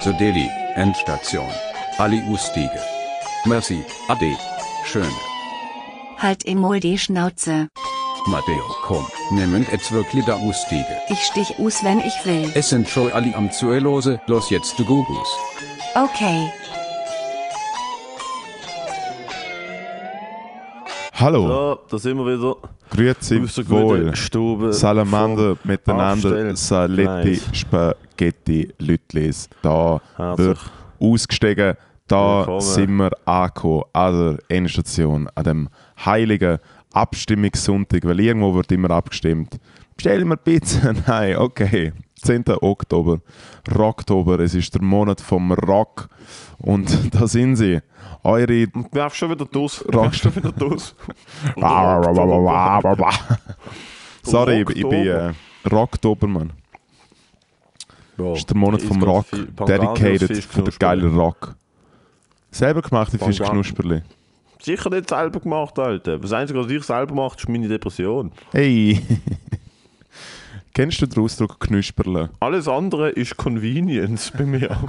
The Delhi, Endstation. Ali Ustige. Merci, Ade. Schön. Halt emol die Schnauze. Matteo, komm, nehmen jetzt wirklich da Ustige. Ich stich us, wenn ich will. Es sind schon alle am Zuelose, los jetzt du Gugus. Okay. Hallo, So, da sind wir wieder. grüezi wohl. Stube. Salamander miteinander, Aufstellen. Saletti, Nice. Spaghetti, Lütlis. Da Herzlich. wird ausgestiegen. Da Willkommen. sind wir angekommen an der Endstation, an dem heiligen Abstimmungssonntag, weil irgendwo wird immer abgestimmt. Bestell mir Pizza? Nein, okay. 10. Oktober, Rocktober, es ist der Monat vom Rock und da sind sie. Eure Werf schon wieder durch. Rock- schon wieder durch. Sorry, ich, bin äh, Rocktober, Das ist der Monat vom Rock. Dedicated für den geilen Rock. Selber gemachte Pangasius. Fischknusperli. Sicher nicht selber gemacht, Alter. Das Einzige, was ich selber mache, ist meine Depression. Hey! Kennst du den Ausdruck Knusperle? Alles andere ist Convenience bei mir.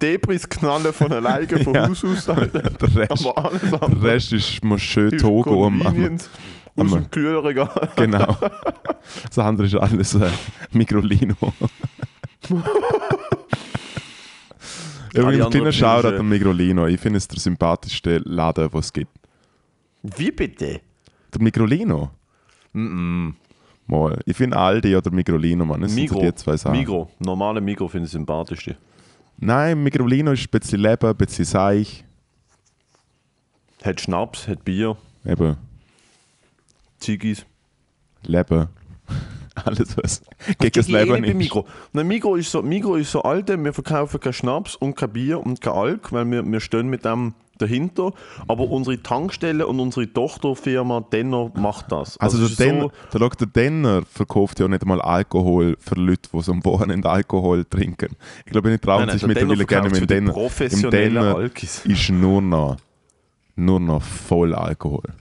Depris knallen von alleine vom Ja. Haus aus, Alter. Der Rest, der Rest ist muss schön Togo am, am aus Kühlregal. Genau. Das andere ist alles äh, Migrolino. Übrigens, kleiner Shoutout an Migrolino. Ich finde es der sympathischste Laden, den es gibt. Wie bitte? Der Migrolino? Mal. Ich finde Aldi oder Migrolino, Mann. Das sind so Migro. die zwei Sachen. Migro. Normale Migro finde ich sympathischste. Nein, Migrolino ist ein bisschen Leben, ein bisschen Seich. Hat Schnaps, hat Bier, Eben, Ziggis. Leben. Alles, was gegen das Leben nicht. Migro. Nein, Migro ist so, Migro ist so alte, wir verkaufen keinen Schnaps und kein Bier und kein Alk, weil wir, wir stehen mit dem dahinter. Aber unsere Tankstelle und unsere Tochterfirma Denner macht das. Also es der Denner, der, schau, der Denner verkauft ja nicht einmal Alkohol für Leute, die so am Wochenende Alkohol trinken. Ich glaube, nicht trauen Nein, nein, sich der mittlerweile gerne mit dem die Denner. Im Denner Alkis. ist nur noch, nur noch voll Alkohol.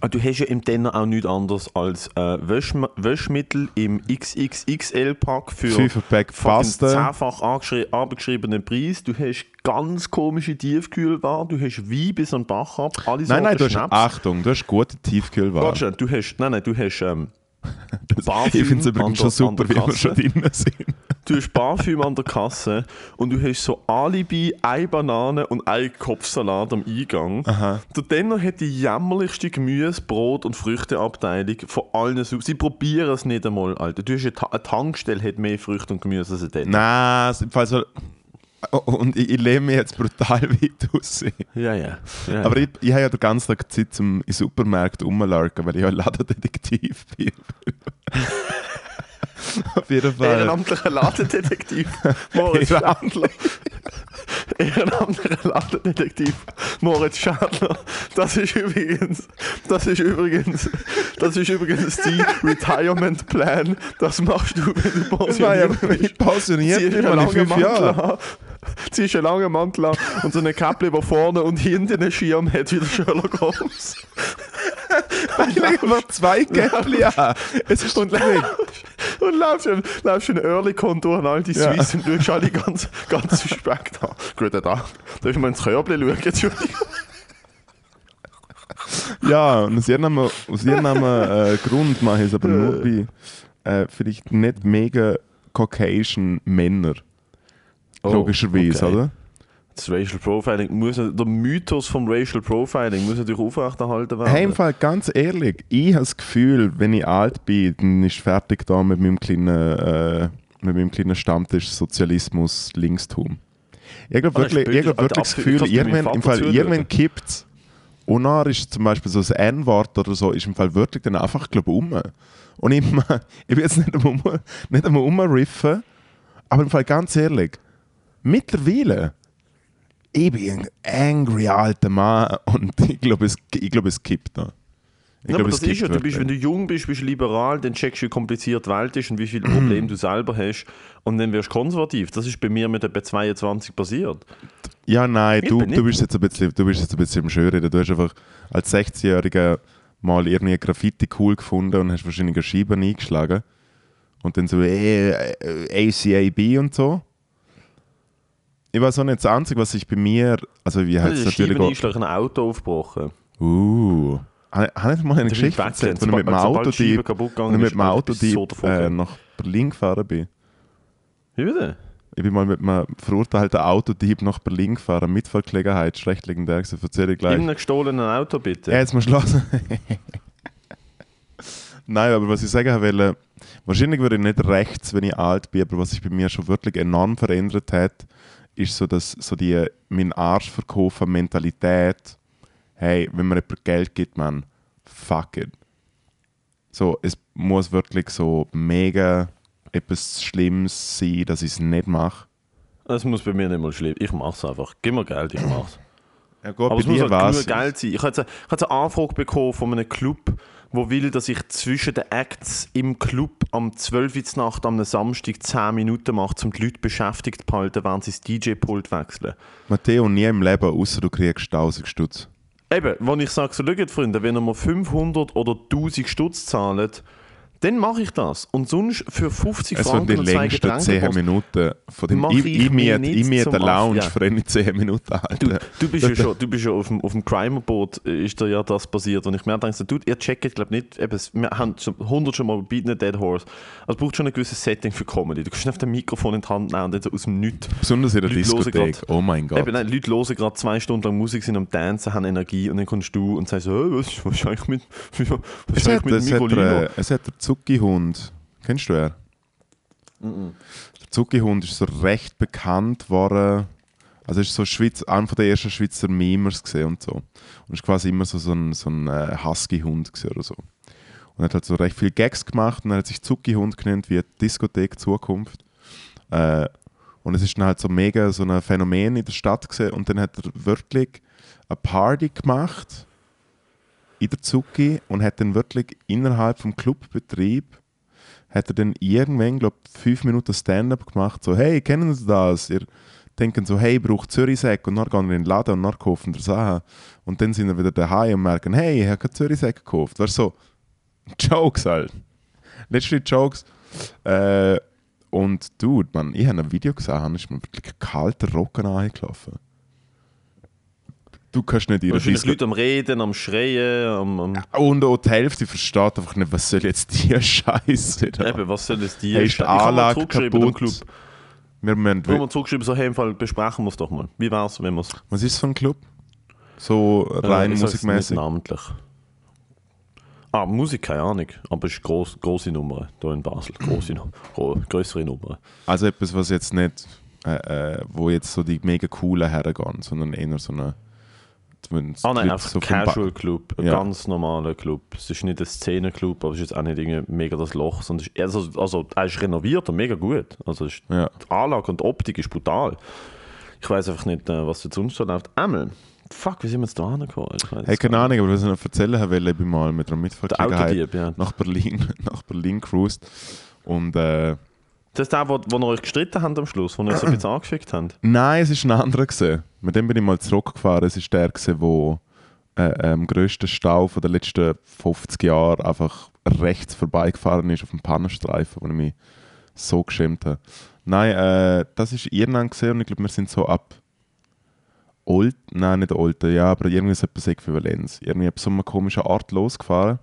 Ah, Du hast ja im Denner auch nichts anderes als äh, Wäschm Wäschmittel im XXXL-Pack für Fünferpack fucking Pasta. zehnfach angeschri abgeschriebenen Preis. Du hast ganz komische Tiefkühlwaren, du hast Wein bis an Bach ab, alle Nein, nein, du hast. Achtung, du hast gute Tiefkühlware. Warte, du hast, nein, nein, du hast ähm, Ich Parfüm finde es übrigens schon super, wie wir schon drin sind. Du hast Parfüm an der Kasse und du hast so Alibi, eine Banane und ein Kopfsalat am Eingang. Der Denner hat die jämmerlichste Gemüse-, Brot- und Früchteabteilung von allen. Su- Sie probieren es nicht einmal, Alter. Du hast eine, Ta eine Tankstelle hat mehr Früchte und Gemüse als ein Denner. Nein, es- im Fall so. Oh, Und ich, ich lehne mich jetzt brutal weit aus. Ja, ja. ja. Aber ich, ich habe ja den ganzen Tag Zeit zum in Supermärkten rumlurken, weil ich ja ein Ladendetektiv bin. Auf jeden Fall. Ehrenamtlicher Ladendetektiv Moritz Schadler. Ehrenamtlicher Ladendetektiv Moritz Schadler. Das ist übrigens, das ist übrigens, das ist übrigens die Retirement Plan. Das machst du, wenn du Das war ja, pensioniert wenn ich bist. pensioniert bin, in langen fünf an, ziehst einen langen Mantel an und so eine Kappe, die vorne und hinten einen Schirm hat, wie der Sherlock Holmes. Ich lege einfach zwei Gäppli an. Es ist und Und laufst ein, laufst ein Early-Konto an all die Ja. Swiss und schaust alle ganz, ganz suspekt an. Guten Tag. Darf ich mal ins Körbchen schauen? Entschuldigung. Ja, und aus irgendeinem, aus irgendeinem äh, Grund mache ich es aber nur bei äh, vielleicht nicht mega Caucasian Männer. Logischerweise, Oh, okay. oder? Das Racial Profiling muss, der Mythos vom Racial Profiling muss natürlich aufrechterhalten werden. Hey, im Fall ganz ehrlich, ich habe das Gefühl, wenn ich alt bin, dann ist fertig da mit meinem kleinen, äh, mit meinem kleinen Stammtisch Sozialismus Linkstum. Ich glaube Ah, wirklich, ich hab wirklich das Alter, Gefühl, irgendwann, im Fall, irgendwann kippt es. Und dann ist zum Beispiel so ein N-Wort oder so, ist im Fall wirklich dann einfach, glaube ich, um. Und ich, ich will jetzt nicht einmal, nicht einmal umriffen, aber im Fall ganz ehrlich, mittlerweile, ich bin ein angry alter Mann und ich glaube, es, ich glaube, es kippt da. Ich Ja, glaube, aber das ist ja, du bist, wenn du jung bist, bist du liberal, dann checkst du, wie kompliziert die Welt ist und wie viele. Probleme du selber hast. Und dann wirst du konservativ. Das ist bei mir mit etwa 22 passiert. Ja, nein, Ich du, du, bist jetzt ein bisschen, du bist jetzt ein bisschen im Schönreden. Du hast einfach als 16-Jähriger mal irgendwie Graffiti cool gefunden und hast wahrscheinlich eine Scheibe eingeschlagen. Und dann so äh, äh, ACAB und so. Ich weiß auch nicht, das Einzige, was ich bei mir, also wie heißt es natürlich auch, Scheibeneinschlag, ein Auto aufgebrochen. uh, habe ich mal eine Geschichte erzählt, wo ich mit dem Auto die mit dem Auto du die, äh, nach Berlin gefahren bin. Wie bitte? Ich bin mal mit einem verurteilten Autodieb nach Berlin gefahren, Mitfahrgelegenheit, schlecht legendär gewesen, erzähle ich gleich. In einem gestohlenen Auto, bitte. Ja, jetzt mal schlossen. Nein, aber was ich sagen wollte, wahrscheinlich würde ich nicht rechts, wenn ich alt bin, aber was sich bei mir schon wirklich enorm verändert hat, ist so, dass so die mein Arsch verkaufen Mentalität, hey, wenn mir jemand Geld gibt, man, fuck it. So, es muss wirklich so mega etwas Schlimmes sein, dass ich es nicht mache. Das muss bei mir nicht mal schlimm. Ich mach's einfach. Gib mir Geld, ich mach's. Ja gut, Aber es muss halt genug Geld sein. Ich habe jetzt, ich jetzt eine Anfrage bekommen von einem Club, wo will, dass ich zwischen den Acts im Club am 12 Uhr Nacht am Samstag 10 Minuten mache, um die Leute beschäftigt zu behalten, während sie das DJ-Pult wechseln. Matteo, nie im Leben, außer du kriegst 1000 Stutz. Eben, wenn ich sage, so, schaut, Freunde, wenn ihr mir 500 oder 1000 Stutz zahlt, dann mache ich das. Und sonst für 50 Es die Franken und zwei längsten Getränke 10 kostet- Minuten von dem Ich, ich ich, miete, ich miete eine Lounge ja. für eine 10 Minuten, Alter. Du, du bist ja schon, du bist ja auf dem, auf dem Crimer-Boot, äh, ist da ja das passiert. Und ich mir denke, so, du, ihr checkt, glaube nicht, eben, wir haben schon 100 schon mal Beaten a Dead Horse. Also es braucht schon ein gewisses Setting für Comedy. Du kannst nicht auf dem Mikrofon in die Hand nehmen und dann so aus dem Nichts. Besonders in der Leute Diskothek. grad- Oh mein Gott. Eben, nein, Leute hören gerade zwei Stunden lang Musik, sind am Dancen, haben Energie und dann kommst du und sagst so, hey, was, was ist eigentlich mit, was ist eigentlich hat, mit es, hat, äh, es hat der Zucki-Hund. Kennst du er? Der Zucki-Hund ist so recht bekannt worden. Also er ist so Schweiz, einer der ersten Schweizer Memers und so. Und ist quasi immer so, so ein, so ein äh, Husky-Hund gewesen oder so. Und hat halt so recht viele Gags gemacht und er hat sich Zucki-Hund genannt wie Diskothek Zukunft. Äh, und es ist dann halt so mega so ein Phänomen in der Stadt gesehen und dann hat er wirklich eine Party gemacht in der Zucki und hat dann wirklich innerhalb vom Clubbetrieb hat er dann irgendwann, glaube fünf Minuten Stand-up gemacht, so «Hey, kennen Sie das?» Ihr denken so «Hey, ich brauche Zürichsäck» und dann gehen wir in den Laden und dann kaufen wir Sachen. Und dann sind wir wieder daheim und merken «Hey, ich habe keinen Zürichsäck gekauft». Du, so Jokes halt. Letztlich Jokes. Äh, und Dude, man, ich habe ein Video gesehen, ist mir wirklich kalter Rocken angelaufen. Du kannst nicht ihre Wahrscheinlich Leute am Reden, am Schreien, am, am Und auch die Hälfte versteht einfach nicht, was soll jetzt die Scheiße da? eben, was soll das die? Ich mal Anlage zurückgeschrieben kaputt? Club. Wir müssen, Ich habe mal zurückgeschrieben, so hey, im Fall besprechen wir es doch mal. Wie wäre es, wenn wir es was ist für ein Club? So rein Äh, ich musikmäßig? namentlich. Ah, Musik, keine Ahnung. Aber es ist gross, grosse Nummer hier in Basel. Grosse, Nu- gro größere Nummer. Also etwas, was jetzt nicht, äh, äh, wo jetzt so die mega coolen hergehen, sondern eher so eine. Zumindest Ah nein, einfach so Casual Club. Ein Ja. ganz normaler Club. Es ist nicht ein Szenenclub, aber es ist jetzt auch nicht irgendwie mega das Loch. Sondern es ist, also, also, er ist renoviert und mega gut. Also ist, Ja. die Anlage und die Optik ist brutal. Ich weiß einfach nicht, äh, was jetzt sonst so läuft. Einmal. Fuck, wie sind wir jetzt da angekommen? Hey, keine Ahnung, aber was ich noch erzählen wollte, ich bin mal mit einer Mitfahrgelegenheit ja. nach Berlin, nach Berlin cruised. Und äh, Das ist der, wo, wo ihr euch gestritten habt am Schluss, wo ihr euch so ein bisschen angefickt habt. Nein, es war ein anderer. Gewesen. Mit dem bin ich mal zurückgefahren. Es war der, gewesen, wo äh, am grössten Stau den letzten 50 Jahren einfach rechts vorbeigefahren ist auf dem Pannenstreifen, wo ich mich so geschämt habe. Nein, äh, das war Irland gewesen und ich glaube, wir sind so ab Old, nein, nicht Olten, ja, aber irgendwie so etwas Äquivalenz. Irgendwie ab so einer komischen Art losgefahren.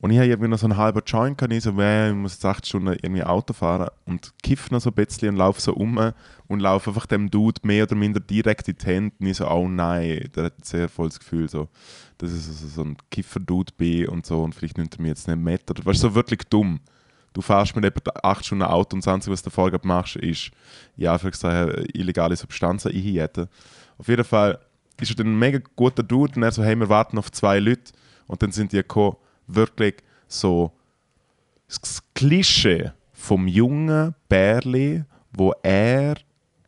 Und ich habe irgendwie noch so einen halben Joint, ich so, ich muss jetzt acht Stunden irgendwie Auto fahren und kiff noch so ein bisschen und laufe so um und laufe einfach dem Dude mehr oder minder direkt in die Hände und ich so, oh nein, der hat ein sehr volles Gefühl, so, dass ich so, so ein Kiffer-Dude bin und so und vielleicht nimmt er mich jetzt nicht mit. Weißt du, so wirklich dumm. Du fährst mit etwa acht Stunden Auto und das Einzige, was du vorher machst, ist, ja, für illegale Substanzen einhieten. Auf jeden Fall ist er dann ein mega guter Dude und er so, hey, wir warten auf zwei Leute und dann sind die gekommen, wirklich so das Klischee vom jungen Bärli, wo er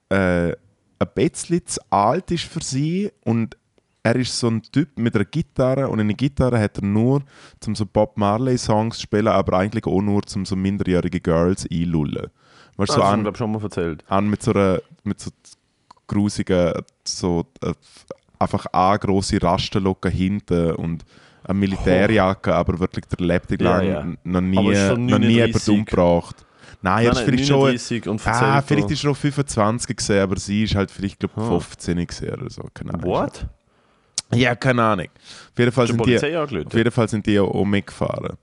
äh, ein bisschen zu alt ist für sie und er ist so ein Typ mit einer Gitarre und eine Gitarre hat er nur zum so Bob Marley Songs zu spielen, aber eigentlich auch nur zum so minderjährige Girls einlullen. Weißt das so hast du, an, schon mal erzählt. an mit so einer mit so grusigen so äh, einfach eine grosse Rastenlocke hinten und eine Militärjacke, aber wirklich der lebt Ja, lang ja. noch nie, schon noch nie jemand 39. umgebracht. Nein, er ist Nein, vielleicht nein, schon... 39 und Ah, vielleicht ist er auch 25 gesehen, aber sie ist halt vielleicht, glaube Ah. 15 gesehen oder so. Keine Ahnung. What? Ja, keine Ahnung. Auf jeden Fall sind die auf jeden Fall sind die auch, auch mitgefahren.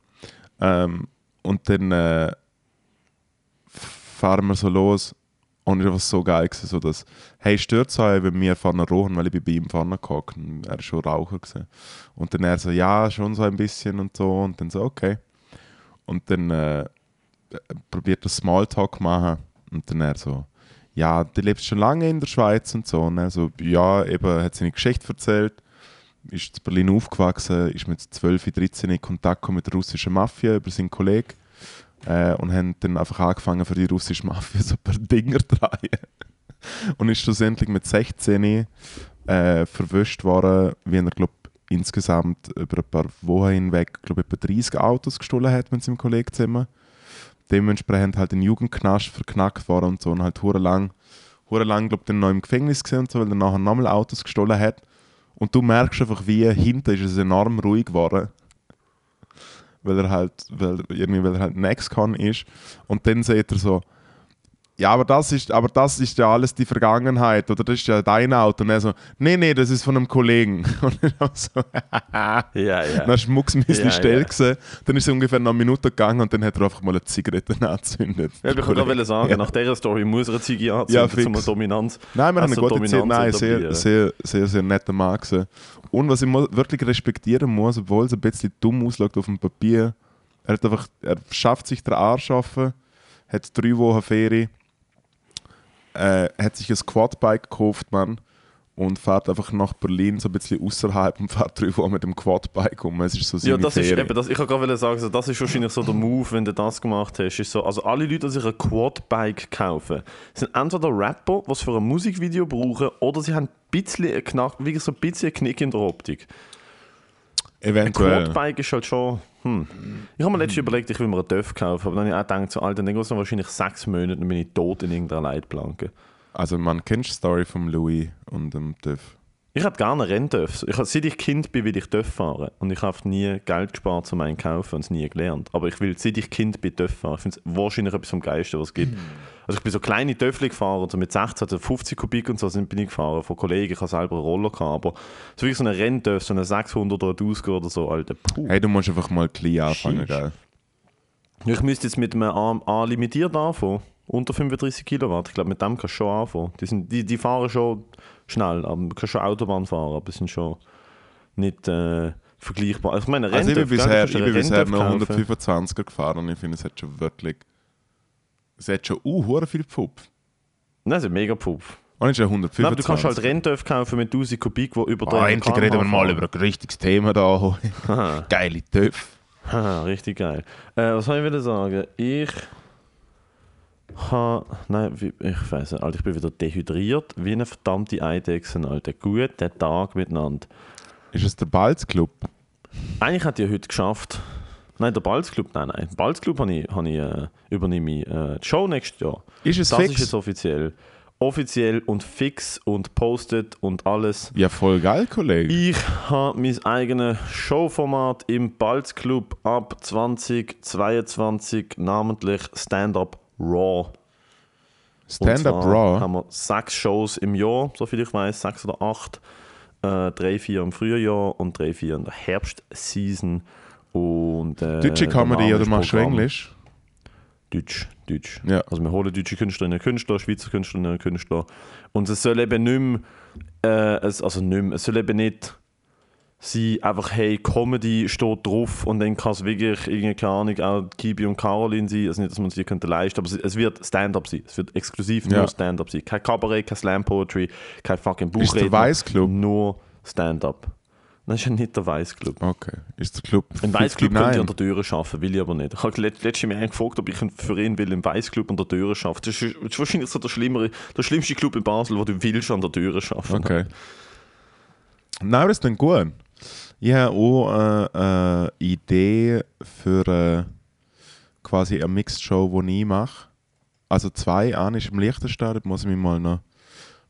Ähm, und dann äh, fahren wir so los und es war so geil, gewesen, so dass, hey, stört es euch, wenn wir vorne rauchen, weil ich bei ihm vorne gehockt und er war schon Raucher. Gewesen. Und dann er so, ja, schon so ein bisschen und so und dann so, okay. Und dann äh, probiert er Smalltalk machen und dann er so, ja, du lebst schon lange in der Schweiz und so. Und er so, ja, eben, hat seine Geschichte erzählt, ist in Berlin aufgewachsen, ist mit 12, 13 in Kontakt mit der russischen Mafia über seinen Kollegen äh, und haben dann einfach angefangen für die russische Mafia so ein paar Dinger zu drehen. und ist schlussendlich mit 16 äh, verwischt worden, wie er, glaube insgesamt über ein paar Wochen hinweg, glaube etwa 30 Autos gestohlen hat mit seinem Kollegen zusammen. Dementsprechend halt in den Jugendknast verknackt worden und so und halt hure lang, hure glaube dann noch im Gefängnis gesehen und so, weil er nachher nochmal Autos gestohlen hat. Und du merkst einfach, wie hinten ist es enorm ruhig geworden. Weil er halt, weil, irgendwie, weil er halt ein Ex-Con ist. Und dann sieht er so, ja, aber das, ist, aber das ist ja alles die Vergangenheit oder das ist ja dein Auto. Und er so, nee, nee, das ist von einem Kollegen. Und ich so, Ja, ja. dann hast du mucksmäuschen Ja, still ja. gesehen. Dann ist es ungefähr noch eine Minute gegangen und dann hat er einfach mal eine Zigarette angezündet. Ja, ich wollte gerade sagen, Ja. nach dieser Story muss er eine Ja, anzünden, fix. um Dominanz. Nein, wir haben eine gute Zeit. Dominanz Nein, sehr, sehr, sehr, sehr netter Mann gewesen. Und was ich wirklich respektieren muss, obwohl es ein bisschen dumm aussieht auf dem Papier, er, hat einfach, er schafft sich den Arsch schaffen, hat drei Wochen Ferien, äh, hat sich ein Quadbike gekauft, Mann, und fährt einfach nach Berlin so ein bisschen außerhalb und fährt drei Wochen mit dem Quadbike um. Es ist so Ja, das ist Ferien. eben, das, ich kann gerade sagen, so, das ist wahrscheinlich so der Move, wenn du das gemacht hast. Ist so, also alle Leute, die sich ein Quadbike kaufen, sind entweder Rapper, es für ein Musikvideo brauchen, oder sie haben ein bisschen, einen Knack, wirklich so ein bisschen einen Knick in der Optik. Ein Eventuell. Quadbike ist halt schon. Hm. Ich habe mir letztens überlegt, ich will mir einen Döff kaufen, aber dann habe ich auch gedacht, so, Alter, dann geht wahrscheinlich sechs Monate, dann bin ich tot in irgendeiner Leitplanke. Also man kennt die Story von Louis und dem Döff. Ich hätte gerne. Ich, hab- seit ich Kind bin, will ich Döff fahren. Und ich habe nie Geld gespart, um einen zu kaufen und es nie gelernt. Aber ich will, seit ich Kind bin, Döff fahren. Ich finde es wahrscheinlich etwas vom Geilsten, was es gibt. Also ich bin so kleine Döffli gefahren, so mit 16, also 50 Kubik und so sind, bin ich gefahren. Von Kollegen, ich habe selber einen Roller gehabt. Aber so wirklich so eine Renndöff, so eine 600 oder 1000 oder so, Alter. Puh. Hey, du musst einfach mal klein anfangen, Sheesh. gell? Ich müsste jetzt mit einem A, A limitiert anfangen. Unter 35 Kilowatt. Ich glaube, mit dem kannst du schon anfangen. Die, sind, die, die fahren schon schnell, aber du kannst schon Autobahn fahren, aber sind schon nicht äh, vergleichbar. Also ich meine, Also ich bin bisher, ich bin bisher kaufen. 125er gefahren und ich finde, es hat schon wirklich... Es hat schon uh, viel Pfupf. Nein, das ist mega Pfupf. Und es ist ja 125. Nein, aber du kannst halt Renndöff kaufen mit 1000 Kubik, wo über Oh, endlich reden wir mal über ein richtiges Thema da. Geile Töpfe. richtig geil. Äh, was soll ich wieder sagen? Ich ha, nein, ich weiß nicht, Alter, ich bin wieder dehydriert, wie eine verdammte Eidechse, Alter. Guten Tag miteinander. Ist es der Balzclub? Eigentlich hat ihr heute geschafft. Nein, der Balzclub, nein, nein. Balzclub habe ich, habe ich, äh, übernehme ich äh, die Show nächstes Jahr. Ist es das fix? ist jetzt offiziell. Offiziell und fix und postet und alles. Ja, voll geil, Kollege. Ich habe mein eigenes Showformat im Balzclub ab 2022, namentlich Stand-Up Raw. Stand-Up Raw. haben wir sechs Shows im Jahr, soviel ich weiß, sechs oder acht. Äh, drei, vier im Frühjahr und drei, vier in der Herbstseason. Und, äh, Deutsche Comedy oder machst du. Englisch? Deutsch, Deutsch. Ja. Also wir holen deutsche Künstlerinnen und Künstler, Schweizer Künstlerinnen und Künstler. Und es soll eben nicht mehr, äh, es, also nicht mehr, es soll eben nicht sein, einfach hey, Comedy steht drauf und dann kann es wirklich, irgendwie, keine Ahnung, auch Kibi und Caroline sein, also nicht, dass man es sich könnte leisten, aber es, wird Stand-Up sein, es wird exklusiv Ja. nur Stand-Up sein. Kein Kabarett, kein Slam-Poetry, kein fucking Ist der Weißclub? nur Stand-Up. Das ist ja nicht der Weißclub. Okay. Ist der Club Im Weißclub könnte ich an 59? der Türe arbeiten, will ich aber nicht. Ich habe let- letztes Mal gefragt, ob ich für ihn will im Weißclub an der Türe arbeiten. Das ist, das ist wahrscheinlich so der, schlimmere, der schlimmste Club in Basel, wo du willst an der Türe arbeiten. Okay. Nein, aber das ist dann gut. Ich habe auch äh, eine Idee für äh, quasi eine Mixed-Show, die ich mache. Also zwei, eine ist im Liechtenstein, da muss ich mich mal noch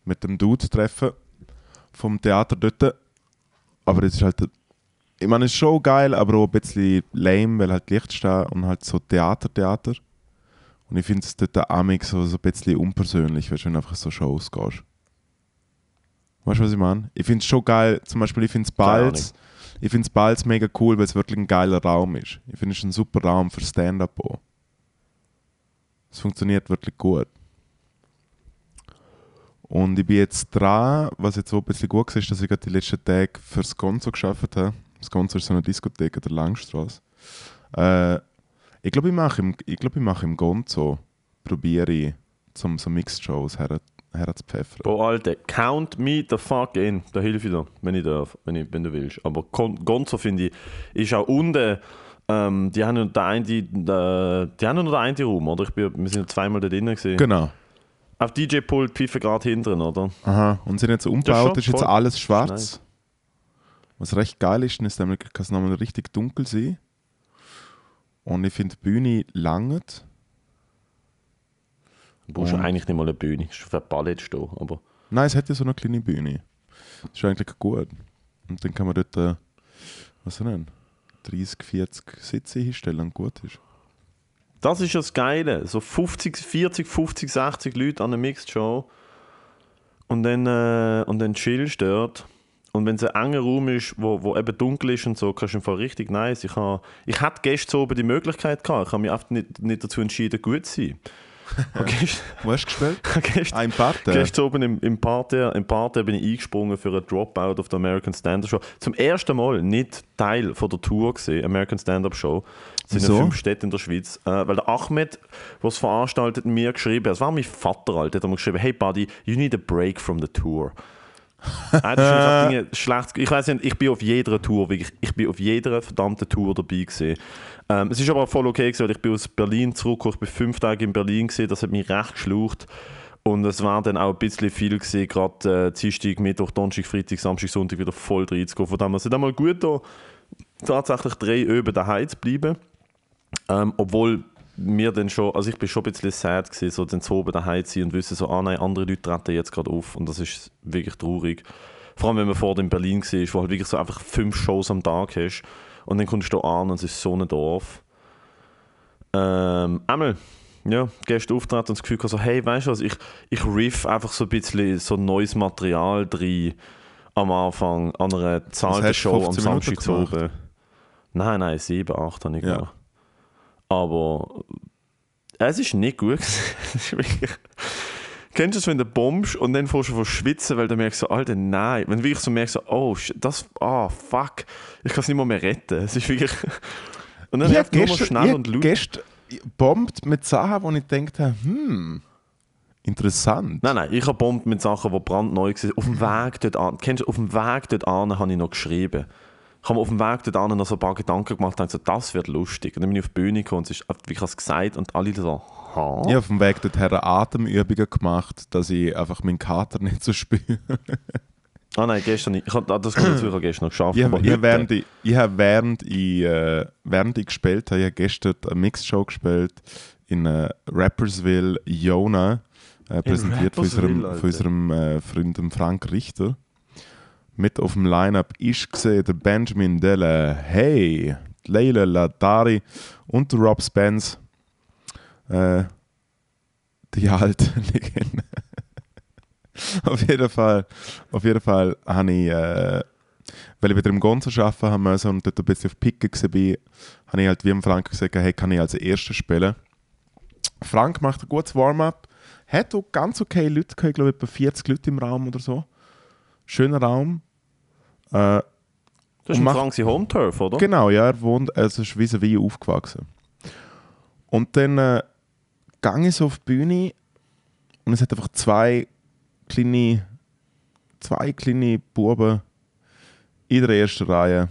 mit dem Dude treffen vom Theater dort. Aber es ist halt ich meine, es ist schon geil, aber auch ein bisschen lame, weil halt Licht steht und halt so Theater, Theater. Und ich finde es dort amig so, so ein bisschen unpersönlich, weißt du, wenn du einfach so Shows gehst. Weißt du, was ich meine? Ich finde es schon geil, zum Beispiel, ich finde es bald, ich finde es bald mega cool, weil es wirklich ein geiler Raum ist. Ich finde es ein super Raum für Stand-Up auch. Es funktioniert wirklich gut. Und ich bin jetzt dran, was jetzt auch ein bisschen gut war, ist, dass ich gerade die letzten Tage für das Gonzo geschafft habe. Das Gonzo ist so eine Diskothek an der Langstrasse. Äh, ich glaube, ich mache im, ich ich mache im Gonzo, probiere ich, zum so Mixed-Shows her, herzupfeffern. Bro, Alter, count me the fuck in. Da helfe ich dir, wenn ich darf, wenn, ich, wenn du willst. Aber Gon- Gonzo, finde ich, ist auch unten. Ähm, die haben nur den einen, die, die, die haben nur den einen Raum, oder? Ich bin, wir sind ja zweimal da drinnen gesehen. Genau. Auf DJ-Pult pfeifen gerade hinten, oder? Aha. Und sind jetzt umgebaut, schon ist jetzt voll alles schwarz. nice. Was recht geil ist, ist nämlich, kann es nochmal richtig dunkel sein. Und ich finde, die Bühne langt. Du brauchst Und- eigentlich nicht mal eine Bühne, es ist für ein Ballett stehen, aber... Nein, es hat ja so eine kleine Bühne. Das ist eigentlich gut. Und dann kann man dort, äh, was denn, 30, 40 Sitze hinstellen und gut ist. Das ist ja das Geile. So 50, 40, 50, 60 Leute an einer Mixed Show. Und dann, äh, und dann chillst du dort. Und wenn es ein enger Raum ist, wo, wo eben dunkel ist und so, kannst du im Fall richtig nice. Ich, ha, ich hatte gestern so oben die Möglichkeit gehabt. Ich habe mich einfach nicht, nicht dazu entschieden, gut zu sein. Okay. Wo hast du gespielt? gestern, Ein Partner? Gestern oben im, im Parterre, im Parterre bin ich eingesprungen für ein Dropout auf der American Stand-Up Show. Zum ersten Mal nicht Teil von der Tour gesehen, American Stand-Up Show. Es sind fünf Städte in der Schweiz. Äh, weil der Ahmed, der es veranstaltet, mir geschrieben hat, es war mein Vater, der hat mir geschrieben, hey Buddy, you need a break from the tour. gesagt, Dinge schlecht. Ich weiß nicht, ich bin auf jeder Tour, wirklich, ich bin auf jeder verdammten Tour dabei gewesen. Ähm, es ist aber voll okay gewesen, weil ich bin aus Berlin zurückgekommen, ich bin fünf Tage in Berlin gewesen, das hat mich recht geschlaucht. Und es war dann auch ein bisschen viel gewesen, gerade äh, Dienstag, Mittwoch, Donnerstag, Freitag, Samstag, Sonntag wieder voll reinzugehen. Von dem her es einmal gut, da tatsächlich drei Öben daheim zu bleiben. Ähm, obwohl mir dann schon, also ich bin schon ein bisschen sad gewesen, so dann zu oben daheim zu sein und wissen so, ah nein, andere Leute treten jetzt gerade auf und das ist wirklich traurig. Vor allem, wenn man vorher in Berlin war, wo halt wirklich so einfach fünf Shows am Tag hast und dann kommst du da an und es ist so ein Dorf. Ähm, einmal, ja, gehst du auftreten und das Gefühl so, hey, weißt du was, ich, ich riff einfach so ein bisschen so neues Material drin am Anfang an einer hast du Show am 15 Minuten Samstag zu oben. Nein, nein, 7, 8 habe ich Ja. gemacht. Aber äh, es ist nicht gut. Kennst du es, wenn du bombst und dann fährst du von schwitzen, weil du merkst so, Alter, nein. Wenn du wirklich so merkst, so, oh, das, ah, fuck, ich kann es nicht mal mehr retten. Es ist wirklich... Und dann habe nur schnell und laut. gestern bombt mit Sachen, wo ich gedacht habe, hm, interessant. Nein, nein, ich habe bombt mit Sachen, die brandneu waren. Auf dem Weg dort an, kennst du, auf dem Weg dort an habe ich noch geschrieben. Ich habe mir auf dem Weg dort an noch so ein paar Gedanken gemacht und dachte, so, das wird lustig. Und dann bin ich auf die Bühne gekommen und es ist, einfach, wie ich es gesagt und alle so, ha? Ich habe auf dem Weg dorthin Atemübungen gemacht, dass ich einfach meinen Kater nicht so spüre. Ah nein, gestern nicht. Ich habe, ah, das kommt dazu, ich habe gestern noch geschafft. Ich habe hab während, ich, ich hab während, ich, äh, während ich gespielt habe, ich habe gestern eine Mixshow gespielt in äh, Rappersville, Jona, äh, präsentiert von unserem, Alter. von unserem äh, Freund Frank Richter. Mit auf dem Line-Up ist gesehen der Benjamin Delle, Hey, Leila Latari und der Rob Spence. Äh, die alte Legende. auf jeden Fall, auf jeden Fall habe ich, äh, weil ich wieder im Gonzo arbeiten haben müssen und dort ein bisschen auf Picken war, habe ich halt wie im Frank gesagt, hey, kann ich als Erster spielen. Frank macht ein gutes Warm-up, hat auch ganz okay Leute gehabt, ich glaube etwa 40 Leute im Raum oder so. Schöner Raum. Äh, Das ist ein macht- sein Home Turf, oder? Genau, ja, er wohnt, also ist wie wie aufgewachsen. Und dann äh, gang ich so auf die Bühne und es hat einfach zwei kleine, zwei kleine Buben in der ersten Reihe.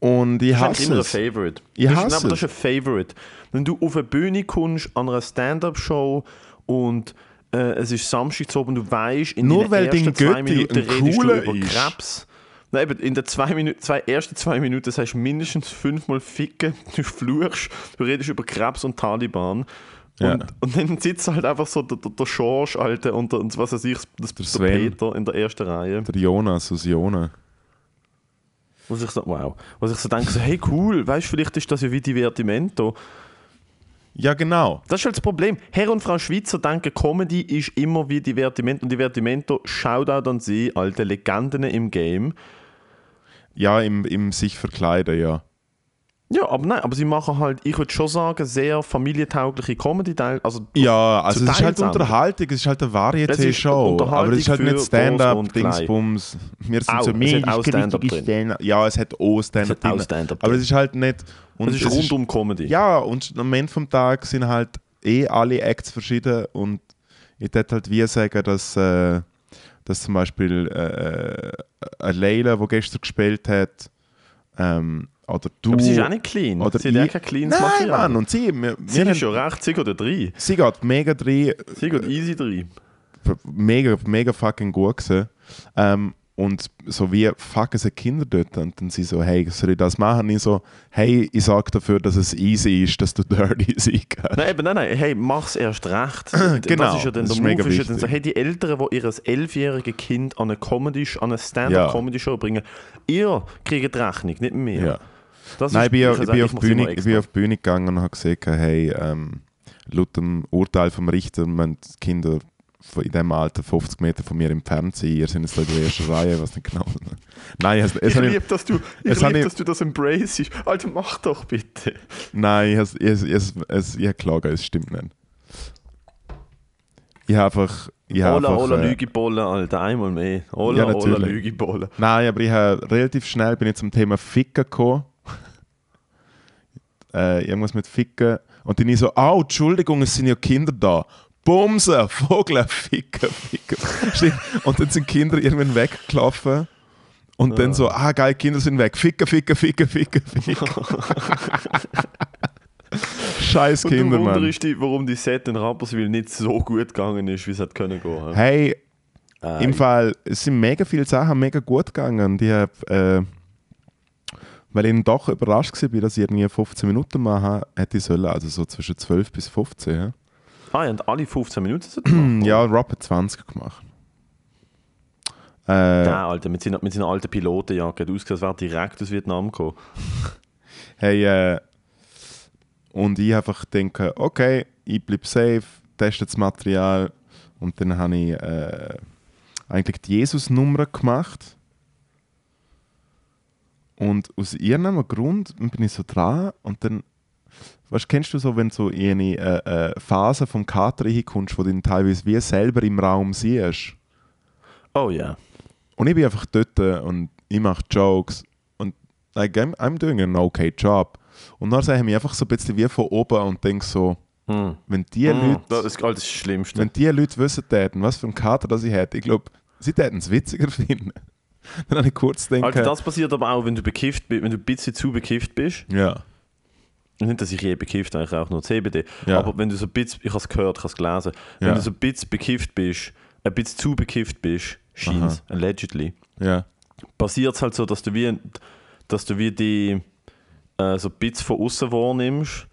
Und ich Das ist hasse immer ein. Favorite. Ich das, ist, hasse nein, aber das ist ein Favorite. Wenn du auf eine Bühne kommst an einer Stand-Up-Show und äh, es ist Samstag oben, du weißt, in Nur den weil ersten dein zwei Götti Minuten redest du über ist. Krebs. Nein, eben, in den zwei Minuten, zwei, ersten zwei Minuten sagst du mindestens fünfmal ficken, du fluchst, du redest über Krebs und Taliban. Ja. Und, und dann sitzt halt einfach so der, der, der George, Alter, und, der, und was weiß ich, das, der, Sven. Peter in der ersten Reihe. Der Jonas aus Jona. Was ich so, wow. Was ich so denke, so, hey cool, weißt du, vielleicht ist das ja wie Divertimento. Ja, genau. Das ist halt das Problem. Herr und Frau Schweizer denken, Comedy ist immer wie Divertimento. Und Divertimento, Shoutout an sie, alte Legenden im Game. Ja, im, im sich verkleiden, ja. Ja, aber nein, aber sie machen halt, ich würde schon sagen, sehr familientaugliche Comedy-Teil. Also, Ja, also es ist halt Unterhaltung, es ist halt eine Varieté-Show. Aber es ist halt nicht groß Stand-up, und klein. Dingsbums. Wir sind Auch, so mega Stand-up drin. Stand Ja, es hat auch Stand-up drin. Stand-up Aber es ist halt nicht... Und es ist rundum Comedy. Ja, und am Ende vom Tag sind halt eh alle Acts verschieden und ich würde halt wie sagen, dass, äh, dass zum Beispiel äh, eine Leila, die gestern gespielt hat, ähm, oder du... Aber sie ist auch nicht clean. oder sie hat ja ich- kein cleanes Nein, Material. Mann, und sie... Wir, sie wir ist schon recht, sie geht drei. sie geht mega drin, Sie geht easy drei. mega, mega fucking gut gewesen. Ähm, und so wie, fuck, es sind Kinder dort. Und dann sie so, hey, soll ich das machen? Und ich so, hey, ich sag dafür, dass es easy ist, dass du dirty sein kannst. Nein, eben, nein, nein, hey, mach's erst recht. Genau, Das ist ja dann das der ist Move, ist ja dann so, hey, die Eltern, die ihr elfjähriges Kind an eine Comedy, an eine Stand-up-Comedy-Show bringen, ihr kriegt Rechnung, nicht mehr. Ja. Das Nein, ich bin, ich ich, bin auf Bühne, ich bin auf die Bühne gegangen und habe gesagt, hey, ähm, laut dem Urteil vom Richter müssen Kinder in diesem Alter 50 Meter von mir entfernt sein. Ihr seid jetzt in der ersten Reihe, was nicht genau. Nein, es, es Ich liebe, dass du, ich es hab lieb, ich- dass du das embracest. Alter, mach doch bitte. nein, ich, has- ich, ich, ich, ich habe gelogen, es stimmt nicht. Ich habe einfach. Ich habe Ola, einfach Ola, äh, Lügibolle, Alter, einmal mehr. Ola, Ja, Ola. Lügibolle. Nein, aber ich habe relativ schnell bin ich zum Thema Ficken gekommen. äh, irgendwas mit Ficken. Und dann ich so, au, Entschuldigung, es sind ja Kinder da. Bumsen, Vogel, Ficken, Ficken. Stimmt. Und dann sind Kinder irgendwann weggelaufen. Und dann so, ah geil, Kinder sind weg. Ficken, Ficken, Ficken, Ficken, Ficken. Scheiß Und Kinder, du Mann. wunderst dich, warum die Set in Rapperswil nicht so gut gegangen ist, wie es hätte können gehen. hä? Hey, Äh, Im Fall, es sind mega viele Sachen mega gut gegangen. Und ich habe, äh, weil ich doch überrascht war, dass ich irgendwie 15 Minuten machen hätte sollen, also so zwischen 12 bis 15. Ja, Ah, habt alle 15 Minuten so gemacht? ja Rob hat 20 gemacht. Äh, Nein, Alter, mit seiner, mit seiner alten Pilotenjacke ausgesehen, als wäre direkt aus Vietnam gekommen. hey, äh, und ich einfach denke, okay, ich bleibe safe, teste das Material und dann habe ich äh, eigentlich die Jesus-Nummer gemacht. Und aus irgendeinem Grund bin ich so dran und dann, weißt, kennst du so, wenn du so in eine äh, äh, Phase vom Kater reinkommst, wo du ihn teilweise wie selber im Raum siehst? Oh ja. Und ich bin einfach dort und ich mache Jokes und like, I'm, I'm doing an okay job. Und dann sehe ich mich einfach so ein bisschen wie von oben und denke so, Hm. wenn die Hm, Leute, das ist das, Schlimmste. wenn die Leute wissen täten, was für einen Kater das ich hätte, ich glaube, sie täten es witziger finden. dann habe ich kurz denken, Alter, das passiert aber auch, wenn du bekifft bist, wenn du ein bisschen zu bekifft bist. ja, Nicht, dass ich je bekifft eigentlich auch nur CBD. Ja. Aber wenn du so ein bisschen, ich habe es gehört, ich habe es gelesen, wenn Ja. du so ein bisschen bekifft bist, ein bisschen zu bekifft bist, scheint allegedly, ja, passiert es halt so, dass du wie, dass du wie die äh, so ein bisschen von außen wahrnimmst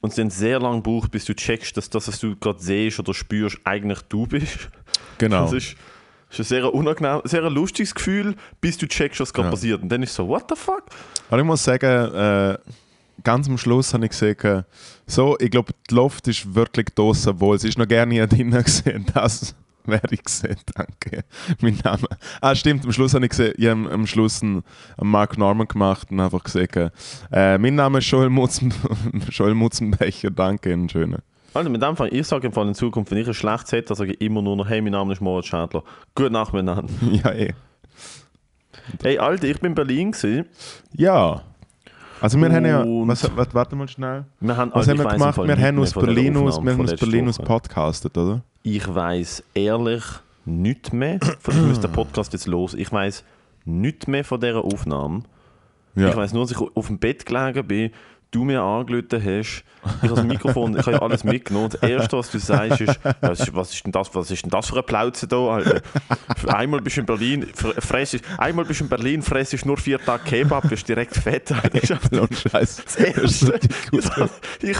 und es dann sehr lange braucht, bis du checkst, dass das, was du gerade siehst oder spürst, eigentlich du bist. genau. Das ist, ist ein sehr unangenehm, sehr ein lustiges Gefühl, bis du checkst, was gerade Ja. passiert. Und dann ist so, what the fuck? Aber ich muss sagen, äh, ganz am Schluss habe ich gesagt, äh, so, ich glaube, die Luft ist wirklich draußen, obwohl sie ist noch gerne hier drinnen gesehen. Das wäre ich gesehen, danke. Mein Name. Ah, stimmt, am Schluss habe ich gesehen, ich habe am Schluss einen, einen Mark Norman gemacht und einfach gesagt, äh, mein Name ist Joel, Mutzen, Joel Mutzenbecher, danke, einen schönen. Also mit dem Fall, ich sage Fall in Zukunft, wenn ich ein schlechtes hätte, sage ich immer nur noch, hey, mein Name ist Moritz Schädler. Gute Nacht miteinander. Ja, eh. Hey, Alter, ich bin in Berlin gewesen. Ja. Also wir haben ja, was, was, warte mal schnell. Wir haben, Was Alter, haben wir gemacht? Wir haben aus der Berlin aus, wir haben aus Berlin aus podcastet, oder? Ich weiß ehrlich nichts mehr. Von, ich muss den Podcast jetzt los. Ich weiß nichts mehr von dieser Aufnahme. Ja. Ich weiß nur, dass ich auf dem Bett gelegen bin, du mir angerufen hast, ich habe das Mikrofon, ich habe ja alles mitgenommen. Das Erste, was du sagst, ist, was ist, denn, das, was ist denn das für ein Plauze da, Alter? Einmal bist du in Berlin, fress, einmal bist du in Berlin, fressest nur vier Tage Kebab, bist direkt fett, Alter. Das Erste, ich,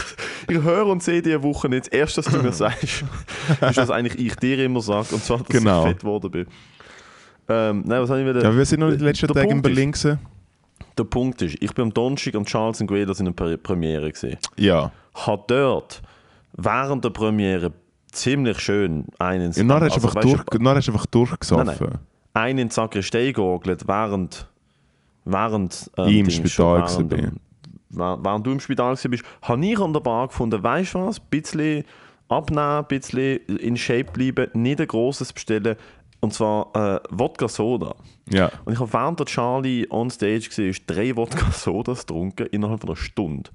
ich, höre und sehe diese Woche nicht. Das Erste, was du mir sagst, ist, was eigentlich ich dir immer sage, und zwar, dass Genau. ich fett geworden bin. Ähm, nein, was habe ich wieder? Ja, wir sind noch in den letzten Tagen in Berlin gewesen. Der Punkt ist, ich bin am Donnerstag am Charles Guedas in der Pre- Premiere gesehen. Ja. Hat dort während der Premiere ziemlich schön einen Und dann hast du also, weißt dann hast du einfach durchgesoffen. Nein, nein. einen in die Sakristei georgelt, während, während ähm, Ich im Spital schon, während, während, während du im Spital warst, habe ich an der Bar gefunden, weißt du was, ein bisschen abnehmen, ein bisschen in Shape bleiben, nicht ein grosses bestellen, und zwar äh, Wodka Soda. Ja. Und ich habe während der Charlie on stage gesehen, drei Wodka Sodas getrunken innerhalb von einer Stunde.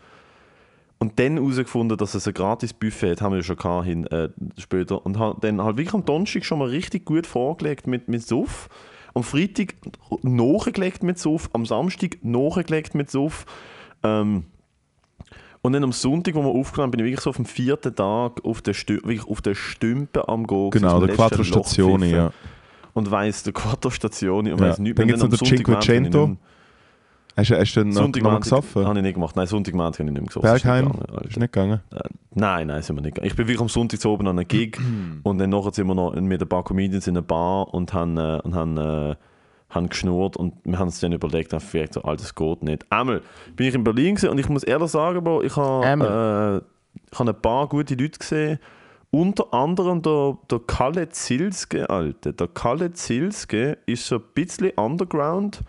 Und dann herausgefunden, dass es ein gratis Buffet hat, haben wir ja schon gehabt, hin, äh, später. Und habe dann halt wirklich am Donnerstag schon mal richtig gut vorgelegt mit, mit Suff. Am Freitag nachgelegt mit Suff. Am Samstag nachgelegt mit Suff. Ähm, und dann am Sonntag, wo wir aufgenommen haben, bin ich wirklich so auf dem vierten Tag auf der, Stü wirklich auf der Stümpe am Gehen. Genau, der Quattro Lochpfiffen. ja. Und weiss der Quattro Stazioni und Ja. weiss nichts Dann mehr. gibt's noch den Cinquecento. mehr- Hast du, hast du noch, Sonntag noch mal gesoffen? habe ich nicht gemacht. Nein, Sonntag Montag habe ich nicht mehr gesoffen. Ist nicht Bergheim? gegangen. Ist nicht gegangen? Äh, Nein, nein, sind wir nicht gegangen. Ich bin wirklich am Sonntag zu oben an einem Gig und dann nachher sind wir noch mit ein paar Comedians in einer Bar und haben, äh, und haben, äh, haben geschnurrt und wir haben uns dann überlegt, einfach gesagt, so, Alter, das geht nicht. Einmal bin ich in Berlin und ich muss ehrlich sagen, Bro, ich habe äh, ich habe ein paar gute Leute gesehen. Unter anderem der, der Kalle Zilske, Alter. Der Kalle Zilske ist so ein bisschen underground,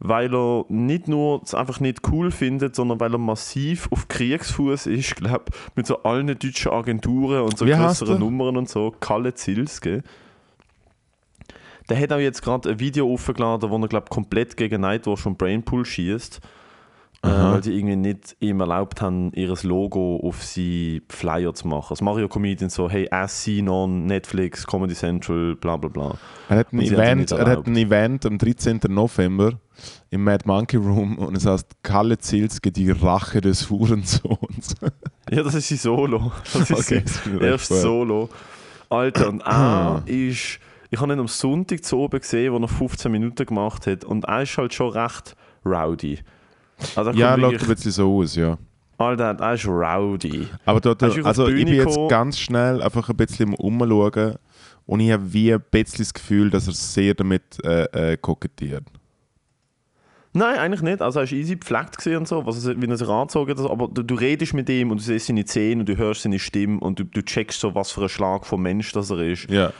weil er nicht nur es einfach nicht cool findet, sondern weil er massiv auf Kriegsfuß ist, glaube mit so allen deutschen Agenturen und so Wie größeren er? Nummern und so. Kalle Zilske. Der hat auch jetzt gerade ein Video aufgeladen, wo er glaub, komplett gegen Nightwatch und Brainpool schießt. Äh, weil sie irgendwie nicht ihm erlaubt haben, ihr Logo auf sie Flyer zu machen. Also Mario Comedian so, hey, as seen on Netflix, Comedy Central, bla bla bla. Er hat, ein sie Event, sie er hat ein Event am 13. November im Mad Monkey Room und es heißt Kalle Zilske, die Rache des Hurensohns. Ja, das ist sein Solo. Das ist Okay, das recht gut. Solo. Alter, und er ist. Ich habe ihn am Sonntag zu oben gesehen, wo er 15 Minuten gemacht hat. Und er ist halt schon recht rowdy. Also ja, schaut ein bisschen so aus, ja. Alter, er ist rowdy. Aber dort, also ich bin jetzt ganz schnell einfach ein bisschen Umschauen und ich habe wie ein bisschen das Gefühl, dass er sehr damit äh, äh, kokettiert. Nein, eigentlich nicht. Also er ist easy gepflegt und so, was er, wie er sich angezogen hat. Aber du, du redest mit ihm und du siehst seine Zähne und du hörst seine Stimme und du, du checkst so, was für ein Schlag vom Mensch das er ist. Ja.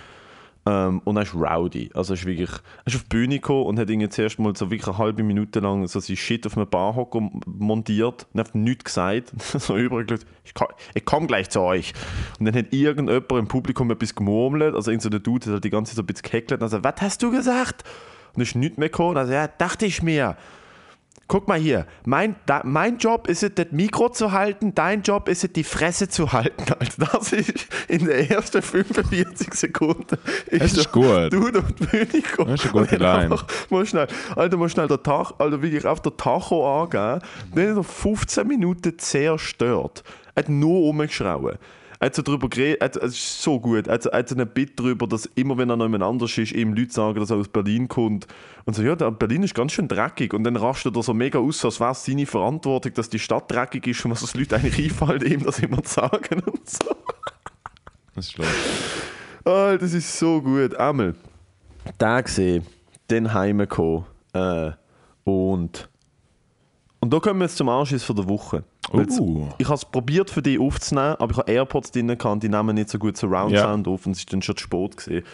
Ähm, und er ist rowdy. Also er ist wirklich, er ist auf die Bühne gekommen und hat irgendwie zuerst mal so wirklich eine halbe Minute lang so sein Shit auf einem Barhocker montiert und hat nichts gesagt. so übergeschaut, ich, komm- ich komme gleich zu euch. Und dann hat irgendjemand im Publikum etwas gemurmelt, also irgend so Dude hat halt die ganze Zeit so ein bisschen geheckelt und also, was hast du gesagt? Und ist nichts mehr gekommen. Also, ja, dachte ich mir. Guck mal hier, mein, da, mein Job ist es, das Mikro zu halten, dein Job ist es, die Fresse zu halten. Also das ist in den ersten 45 Sekunden. Es ist der gut. Die Bühne gekommen. Das ist eine gute Und Line. Mal schnell, Alter, mal schnell den Tag, Alter, wirklich auf den Tacho angeben. Dann hat er 15 Minuten zerstört. Er hat nur rumgeschrauen. Er hat so drüber geredet, er hat- es ist so gut. Er hat, er hat so ein Bit drüber, dass immer wenn er noch jemand anders ist, ihm Leute sagen, dass er aus Berlin kommt. Und so, ja, Berlin ist ganz schön dreckig. Und dann rastet er so mega aus, als wäre es seine Verantwortung, dass die Stadt dreckig ist und was es Leute eigentlich einfällt, ihm das immer zu sagen und so. Das ist schlimm. Oh, das ist so gut. Einmal den gesehen, dann heimgekommen äh, und und da kommen wir jetzt zum Anschluss von der Woche. Uh. Ich habe es probiert für dich aufzunehmen, aber ich habe AirPods drin gehabt, die nehmen nicht so gut Surround. Sound auf und es ist dann schon zu spät gesehen.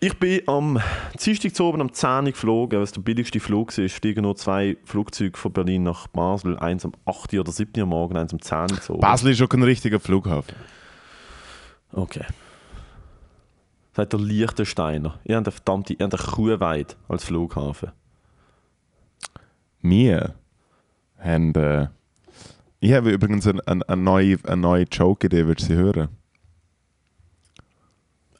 Ich bin am Dienstag zu oben am 10 Uhr geflogen, was der billigste Flug ist. Fliegen nur zwei Flugzeuge von Berlin nach Basel. Eins am 8 Uhr oder 7 Uhr morgen, eins am 10 Uhr zu oben. Basel ist schon kein richtiger Flughafen. Okay. Seid der Liechtensteiner. Ihr habt eine verdammte, ihr habt eine Kuhweide als Flughafen. Wir haben. Äh, ich habe übrigens eine, eine, eine, neue, eine neue Joke-Idee, willst du sie hören?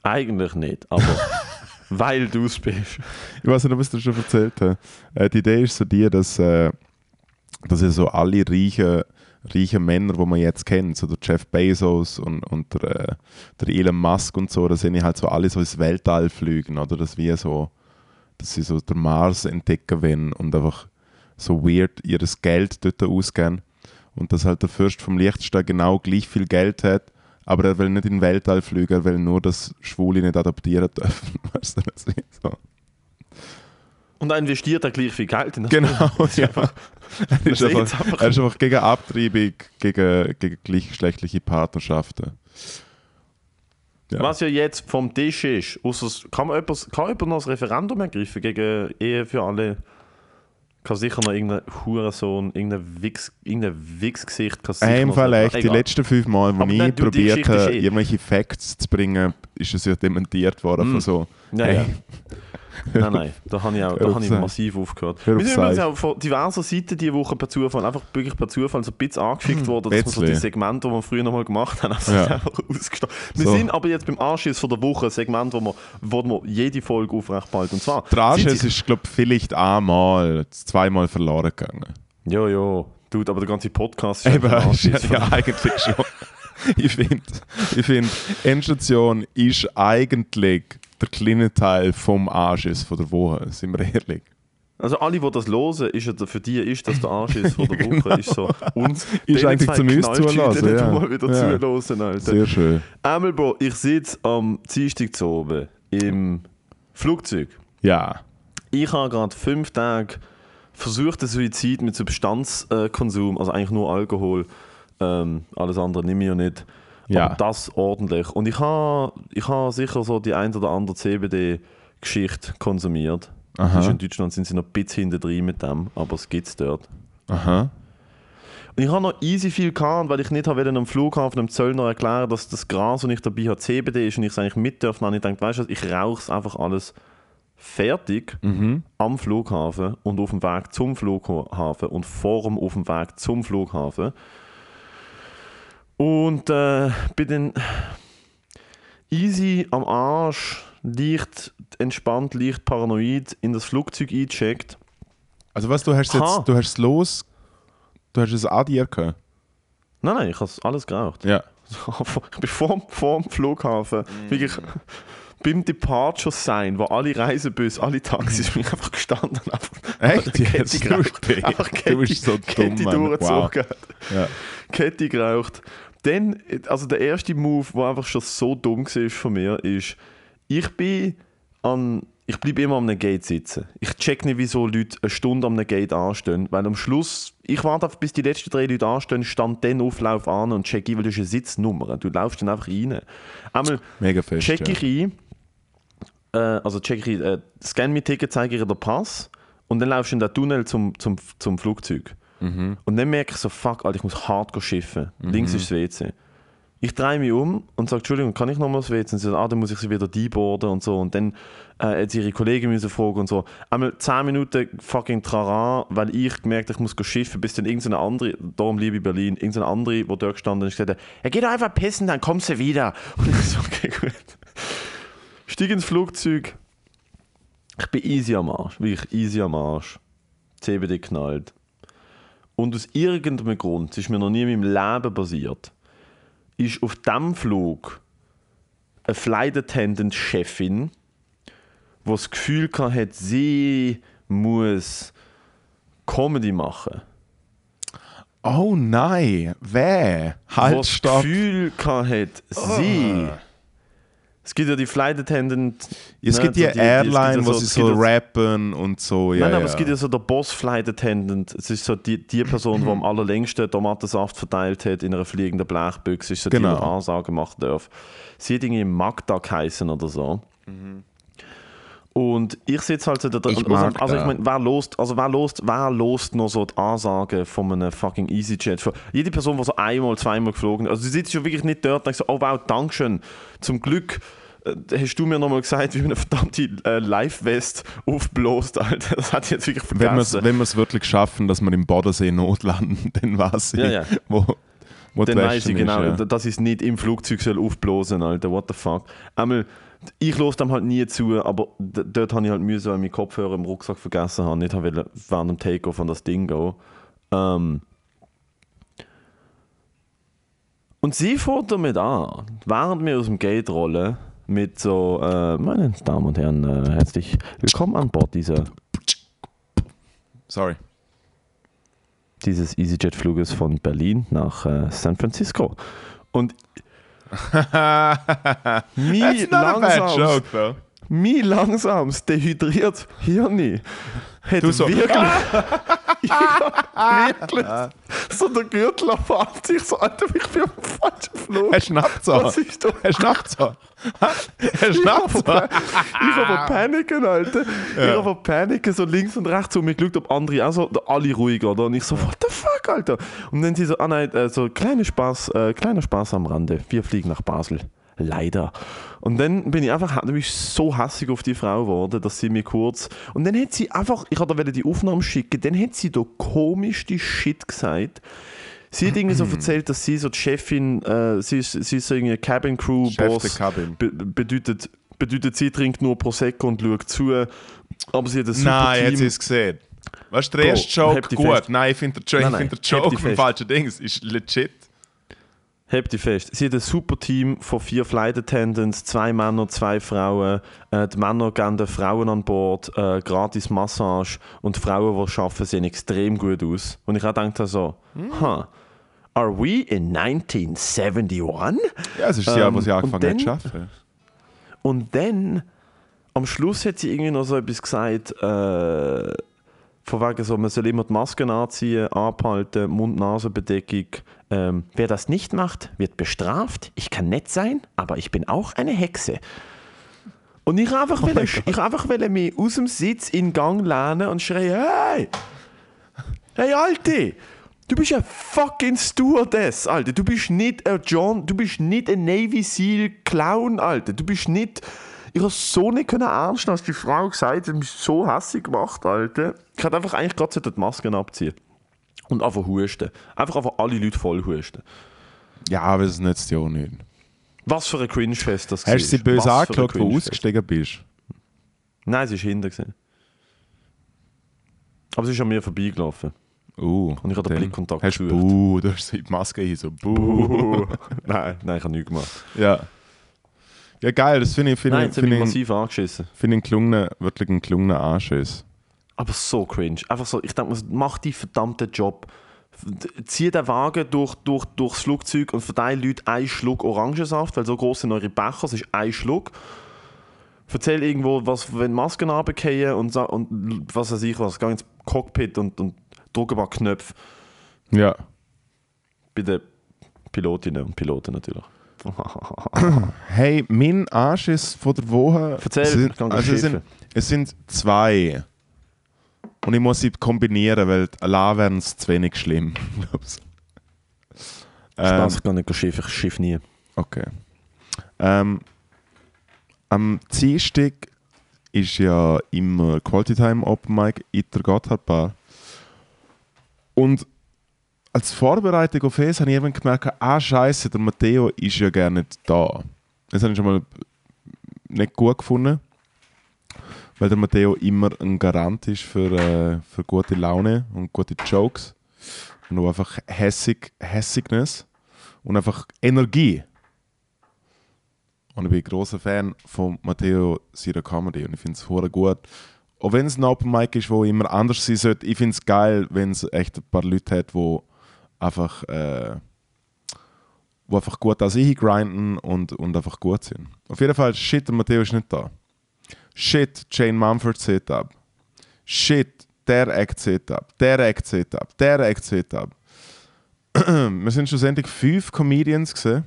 Eigentlich nicht, aber weil du es bist. Ich weiß nicht, ob ich es dir schon erzählt habe. Äh, die Idee ist so die, dass äh, dass ja so alle reichen, reichen Männer, die man jetzt kennt, so der Jeff Bezos und, und der, äh, der Elon Musk und so, da sind halt so alle so ins Weltall fliegen, oder? Das wie so, dass sie so den Mars entdecken wollen und einfach so weird ihres Geld dort ausgeben. Und dass halt der Fürst vom Liechtenstein genau gleich viel Geld hat, aber er will nicht in den Weltall fliegen, er will nur, dass Schwule nicht adoptieren dürfen. Weißt du, das ist so. Und er investiert dann gleich viel Geld in das Genau, Das ja. einfach- Er ist, Das einfach, einfach- er ist einfach gegen Abtreibung, gegen, gegen gleichgeschlechtliche Partnerschaften. Ja. Was ja jetzt vom Tisch ist, kann, man etwas, kann jemand noch ein Referendum ergreifen gegen Ehe für alle? Kann sicher noch irgendein Hurensohn, irgendein Wichs, irgendein Wichsgesicht. kann sicher so- echt, die letzten fünf Mal, wo ich probiert habe, eh- irgendwelche Facts zu bringen, ist es ja dementiert worden von so. Ja, hey, ja. Nein, nein, da habe ich, auch, da habe ich massiv aufgehört. Hör auf Wir sind übrigens auch von diversen Seiten diese Woche per Zufall, einfach wirklich per Zufall so ein bisschen angefickt worden, dass wir so die Segmente, die wir früher noch mal gemacht haben, also Ja. einfach ausgestellt. Wir So. sind aber jetzt beim Anschiss von der Woche, ein Segment, wo wir, wo wir jede Folge aufrecht behalten. Und zwar... der sie- ist, glaube ich, vielleicht einmal, zweimal verloren gegangen. Ja, ja. Dude, aber der ganze Podcast ist Eben, Anschiss. ja, eigentlich schon. ich finde, ich find, Endstation ist eigentlich der kleine Teil vom Anschiss von der Woche, sind wir ehrlich. Also alle, die das hören, ist ja, für die ist das der Anschiss von der Woche. Ist so uns Ist eigentlich zum uns zuhören, ja. mal wieder Ja. zuhören, Alter. Sehr schön. Einmal, Bro, ich sitze am Dienstag zu oben im Flugzeug. Ja. Ich habe gerade fünf Tage versucht, den Suizid mit Substanzkonsum, also eigentlich nur Alkohol, ähm, alles andere nehme ich ja nicht. Ja. Aber das ordentlich. Und ich habe ich habe sicher so die ein oder andere CBD-Geschichte konsumiert. Aha. In Deutschland sind sie noch ein bisschen hinten drin mit dem, aber es gibt es dort. Aha. Und ich habe noch easy viel gehabt, weil ich nicht habe am Flughafen dem Zöllner erklären, dass das Gras, das ich dabei habe, CBD ist und ich es eigentlich mit dürfen. Und ich dachte, weißt du, was, ich rauche es einfach alles fertig am Flughafen und auf dem Weg zum Flughafen und vor dem auf dem Weg zum Flughafen. Und äh, bin dann easy am Arsch, leicht entspannt, leicht paranoid in das Flugzeug eingecheckt. Also was, du hast Ha. jetzt, du hast es los, du hast es an dir gehabt? Nein, nein, ich habe alles geraucht. Ja. ich bin vor, vor dem Flughafen, wirklich beim Departure Sign, wo alle Reisebusse, alle Taxis, bin ich einfach gestanden einfach Echt? Jetzt? geraucht. Du- Einfach du Kette, bist so dumm, Kette durchgezogen. Ja. Kette geraucht. Dann, also der erste Move, der einfach schon so dumm war von mir, ist, ich bin an, ich bleibe immer einem Gate sitzen. Ich check nicht, wieso Leute eine Stunde einem Gate anstehen, weil am Schluss, ich warte einfach, bis die letzten drei Leute anstehen, stand dann auf, lauf an und check ein, weil du hast eine Sitznummer. Du laufst dann einfach rein. Einmal Mega fest. check ja. ich ein, äh, also check ich ein, äh, scan mein Ticket, zeige ihr den Pass und dann laufst du in den Tunnel zum, zum, zum Flugzeug. Und dann merke ich so, fuck, Alter, ich muss hart schiffen. Links ist das WC. Ich drehe mich um und sage, Entschuldigung, kann ich nochmal das WC? Und sie sagt, ah, dann muss ich sie wieder deboarden und so. Und dann äh, sie ihre Kollegen müssen fragen und so. Einmal 10 Minuten fucking Trara, weil ich gemerkt habe, ich muss schiffen, bis dann irgendeine andere, darum liebe ich Berlin, irgendeine andere, die dort gestanden ist, gesagt hat, ja, geh doch einfach pissen, dann kommst du wieder. Und ich so, okay, gut. Stieg ins Flugzeug. Ich bin easy am Arsch, wirklich easy am Arsch. CBD knallt. Und aus irgendeinem Grund, es ist mir noch nie in meinem Leben passiert, ist auf diesem Flug eine Flight Attendant Chefin, die das Gefühl hatte, sie muss Comedy machen. Oh nein, wer? Halt, das stopp. Gefühl hatte, sie. Es gibt ja die Flight Attendant. Es ne, gibt die so es gibt Airline, ja wo sie so ja- rappen und so. Ja, Nein, aber ja. es gibt ja so der Boss Flight Attendant. Es ist so die, die Person, die am allerlängsten Tomatensaft verteilt hat in einer fliegenden Blechbüchse. Ist so Genau. die, die Ansagen machen darf. Sie hat irgendwie Magda geheißen oder so. Und ich sitze halt so da mag also, da. ich meine, wer lost, also wer lost, wer lost noch so die Ansagen von einem fucking EasyJet? Für jede Person, die so einmal, zweimal geflogen ist, also du sitzt schon wirklich nicht dort und denkst so, oh wow, Dankeschön, zum Glück äh, hast du mir nochmal gesagt, wie man eine verdammte äh, Live-West aufbläst, Alter. Das hat jetzt wirklich Wenn wir es vergessen. wirklich schaffen, dass wir im Bodensee notlanden, dann weiß ich, Ja, ja. wo, wo Dann weiß ich genau, ist, ja. dass ich es nicht im Flugzeug soll aufblasen Alter. What the fuck. Einmal, ich los dem halt nie zu, aber dort habe ich halt müssen, weil ich meinen Kopfhörer im Rucksack vergessen habe. Nicht habe während dem Takeoff an das Ding gehen. Ähm, und sie fährt damit an, während wir aus dem Gate rollen, mit so, äh, meine Damen und Herren, äh, herzlich willkommen an Bord dieser, Sorry. dieses EasyJet-Fluges von Berlin nach äh, San Francisco. Und mi That's not a bad joke, though. Mi langsames dehydriert Hirni hat Du so, wirklich, ja, wirklich so der Gürtel auf sich so, Alter, ich bin am falschen Flug. Er schnappt so. Was ist da? Er schnappt so. Er schnappt so. Ich habe Paniken, Alter. Ich habe Paniken, so links und rechts und mir geschaut, ob andere auch so, alle ruhig, oder? Und ich so, what the fuck, Alter? Und dann sie so, ah nein, äh, so kleiner Spaß, äh, kleiner Spaß am Rande. Wir fliegen nach Basel. Leider. Und dann bin ich einfach dann bin ich so hassig auf die Frau geworden, dass sie mir kurz. Und dann hat sie einfach, ich hatte die Aufnahme schicken, dann hat sie da komischste Shit gesagt. Sie hat irgendwie so erzählt, dass sie so die Chefin, äh, sie, ist, sie ist so irgendwie Cabin Crew Boss. Cabin. Be bedeutet, bedeutet, sie trinkt nur Prosecco und schaut zu. Aber sie hat ein super Nein, Team. hat sie es gesehen. Weißt du, der erste Joke gut. fest. Nein, ich finde der, Jo- find der Joke vom falschen Dings ist legit. Habt ihr fest. Sie hat ein super Team von vier Flight Attendants, zwei Männer, zwei Frauen. Äh, die Männer geben den Frauen an Bord äh, gratis Massage und die Frauen, die arbeiten, sehen extrem gut aus. Und ich habe gedacht so, huh, are we in 1971? Ja, es ist das Jahr, wo Ähm, sie angefangen und hat zu dann- arbeiten. Und dann, am Schluss hat sie irgendwie noch so etwas gesagt, äh, von wegen so, man soll immer die Masken anziehen, abhalten, Mund-Nasen-Bedeckung. Ähm, wer das nicht macht, wird bestraft. Ich kann nett sein, aber ich bin auch eine Hexe. Und ich einfach, Oh wollte, ich einfach wollte mich aus dem Sitz in Gang lehnen und schreien, hey! Hey, Alte! Du bist ein fucking Stewardess, Alter. Du bist nicht ein John, du bist nicht ein Navy Seal Clown, Alter. Du bist nicht. Ich habe so nicht können ernst nehmen, als die Frau gesagt hat, hat mich so hässlich gemacht, Alter. Ich hätte einfach eigentlich gerade die Masken abziehen. Und einfach husten. Einfach einfach alle Leute voll husten. Ja, aber das nützt ja auch nicht. Was für ein Cringe-Fest das Hast du sie war. böse angeschaut, wo du ausgestiegen bist? Nein, sie ist hinten. Gewesen. Aber sie ist an mir vorbeigelaufen. Uh, Und ich habe den Blickkontakt hast gesucht. Buh, du hast die Maske hin, so Buh. nein, nein, ich habe nichts gemacht. ja. Ja, geil, das finde ich, finde Nein, ich, finde ich, massiv angeschissen. finde ich einen gelungenen, wirklich einen gelungenen Anschiss. Aber so cringe. Einfach so, ich denke, mir, mach die verdammten Job. Zieh den Wagen durch, durch, durchs Flugzeug und verteile Leuten einen Schluck Orangensaft, weil so groß sind eure Becher, es ist ein Schluck. Erzähl irgendwo, was, wenn Masken runterfallen und, und was weiß ich was, geh ins Cockpit und, und drück ein paar Knöpfe. Ja. Bei den Pilotinnen und Piloten natürlich. Hey, mein Anschiss von der Woche. Erzähl, sind, also es, sind, es sind zwei. Und ich muss sie kombinieren, weil allein wären es zu wenig schlimm. glaub's. ähm, Spaß, ich kann nicht schiff, ich schiff nie. okay. Ähm, am Dienstag ist ja immer Quality Time Open Mic in der Gotthardbar. Und als Vorbereitung auf es habe ich eben gemerkt, ah scheiße, der Matteo ist ja gar nicht da. Das habe ich schon mal nicht gut gefunden. Weil der Matteo immer ein Garant ist für, äh, für gute Laune und gute Jokes. Und auch einfach Hässig, Hässignis und einfach Energie. Und ich bin ein großer Fan von Matteo seiner Comedy und ich finde es hure gut. Auch wenn es ein Open Mic ist, wo immer anders sein sollte, ich finde es geil, wenn es echt ein paar Leute hat, die einfach, äh, wo einfach gut als ich grinden und, und einfach gut sind. Auf jeden Fall, shit, der Matteo ist nicht da. Shit, Jane Mumford Setup. Shit, der Act Setup. Der Act Setup. Der Act Setup. Wir sind schlussendlich fünf Comedians gesehen,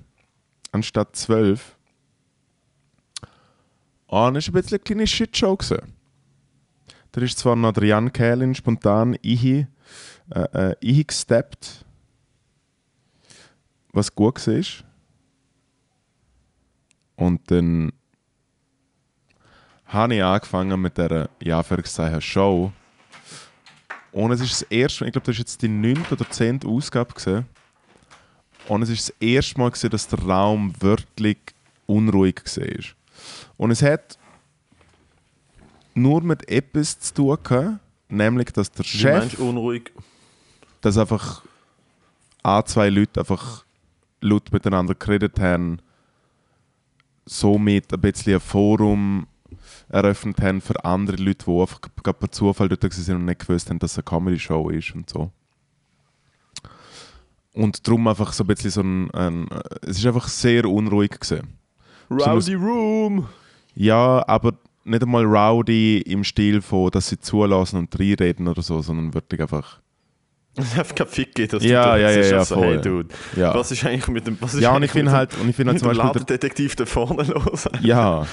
anstatt zwölf. Und es war ein bisschen eine kleine Shitshow. gewesen. Da ist zwar noch der Jan Kählin spontan ihi, äh, äh, ihi gesteppt, was gut war. Und dann habe ich angefangen mit dieser, ja, Anführungszeichen, Show. Und es ist das erste Mal, ich glaube, das ist jetzt die 9. oder 10. Ausgabe gesehen. Und es ist das erste Mal, gewesen, dass der Raum wirklich unruhig war. Und es hat nur mit etwas zu tun gehabt, nämlich, dass der Wie Chef. meinst du unruhig? dass einfach ein, zwei Leute einfach laut miteinander geredet haben, somit ein bisschen ein Forum eröffnet haben für andere Leute, die einfach gerade per Zufall dort waren und nicht gewusst haben, dass es eine Comedy-Show ist und so. Und darum einfach so ein bisschen so ein, ein es ist einfach sehr unruhig gewesen. Rowdy Room! Ja, aber nicht einmal rowdy im Stil von, dass sie zulassen und reinreden oder so, sondern wirklich einfach. Es einfach kein Fick geht, dass Ja, du ja, ist ja, ja, so, voll. hey, Dude, Ja. was ist eigentlich mit dem, was ist Ja, und ich finde halt, und ich finde halt zum Beispiel, der, Ladendetektiv da vorne los? ja.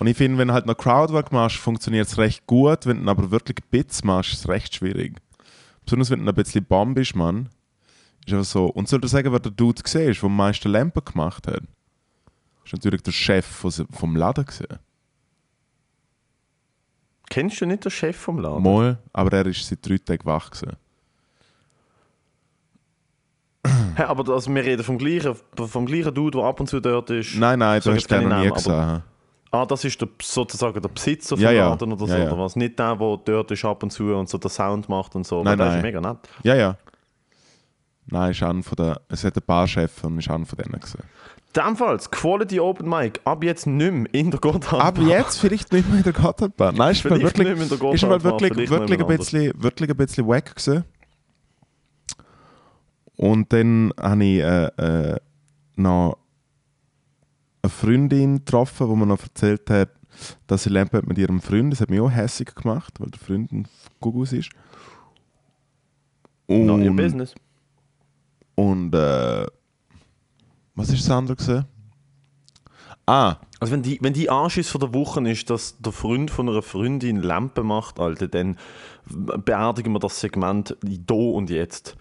Und ich finde, wenn du halt noch Crowdwork machst, funktioniert es recht gut. Wenn du aber wirklich Bits machst, ist es recht schwierig. Besonders wenn du ein bisschen Bomb bist, Mann. Ist einfach so. Und soll du sagen, wer der Dude gesehen ist, der am meisten Lampen gemacht hat? Ist natürlich der Chef vom Laden gesehen. Kennst du nicht den Chef vom Laden? Mal, aber er ist seit drei Tagen wach gewesen. Hä, aber das, wir reden vom gleichen, vom gleichen Dude, der ab und zu dort ist. Nein, nein, du hast den noch nie gesehen. Ah, das ist der, sozusagen der Besitzer vom Ja, ja. Laden oder so, Ja, ja. oder was? Nicht der, der dort ist ab und zu und so den Sound macht und so. Nein, nein. ist mega nett. Ja, ja. Nein, ist einer von der, es hat ein paar Chefs und ist einer von denen gesehen. Demfalls, Quality Open Mic, ab jetzt nicht mehr in der Gotthard. Aber jetzt vielleicht nicht mehr in der Gotthardbahn. Nein, ist mal Vielleicht wirklich, nicht mehr in der ist mal Gotthardbahn, wirklich, wirklich, noch ein bisschen, wirklich ein bisschen wack gewesen. Und dann habe ich äh, äh, noch Freundin getroffen, die mir noch erzählt hat, dass sie Lampe hat mit ihrem Freund. Das hat mich auch hässig gemacht, weil der Freund ein Gugus ist. Und, Not your business. und äh, was ist das andere gewesen? Ah, Also wenn die, wenn die Anschiss von der Woche ist, dass der Freund von einer Freundin Lampe macht, Alter, dann beerdigen wir das Segment da und jetzt.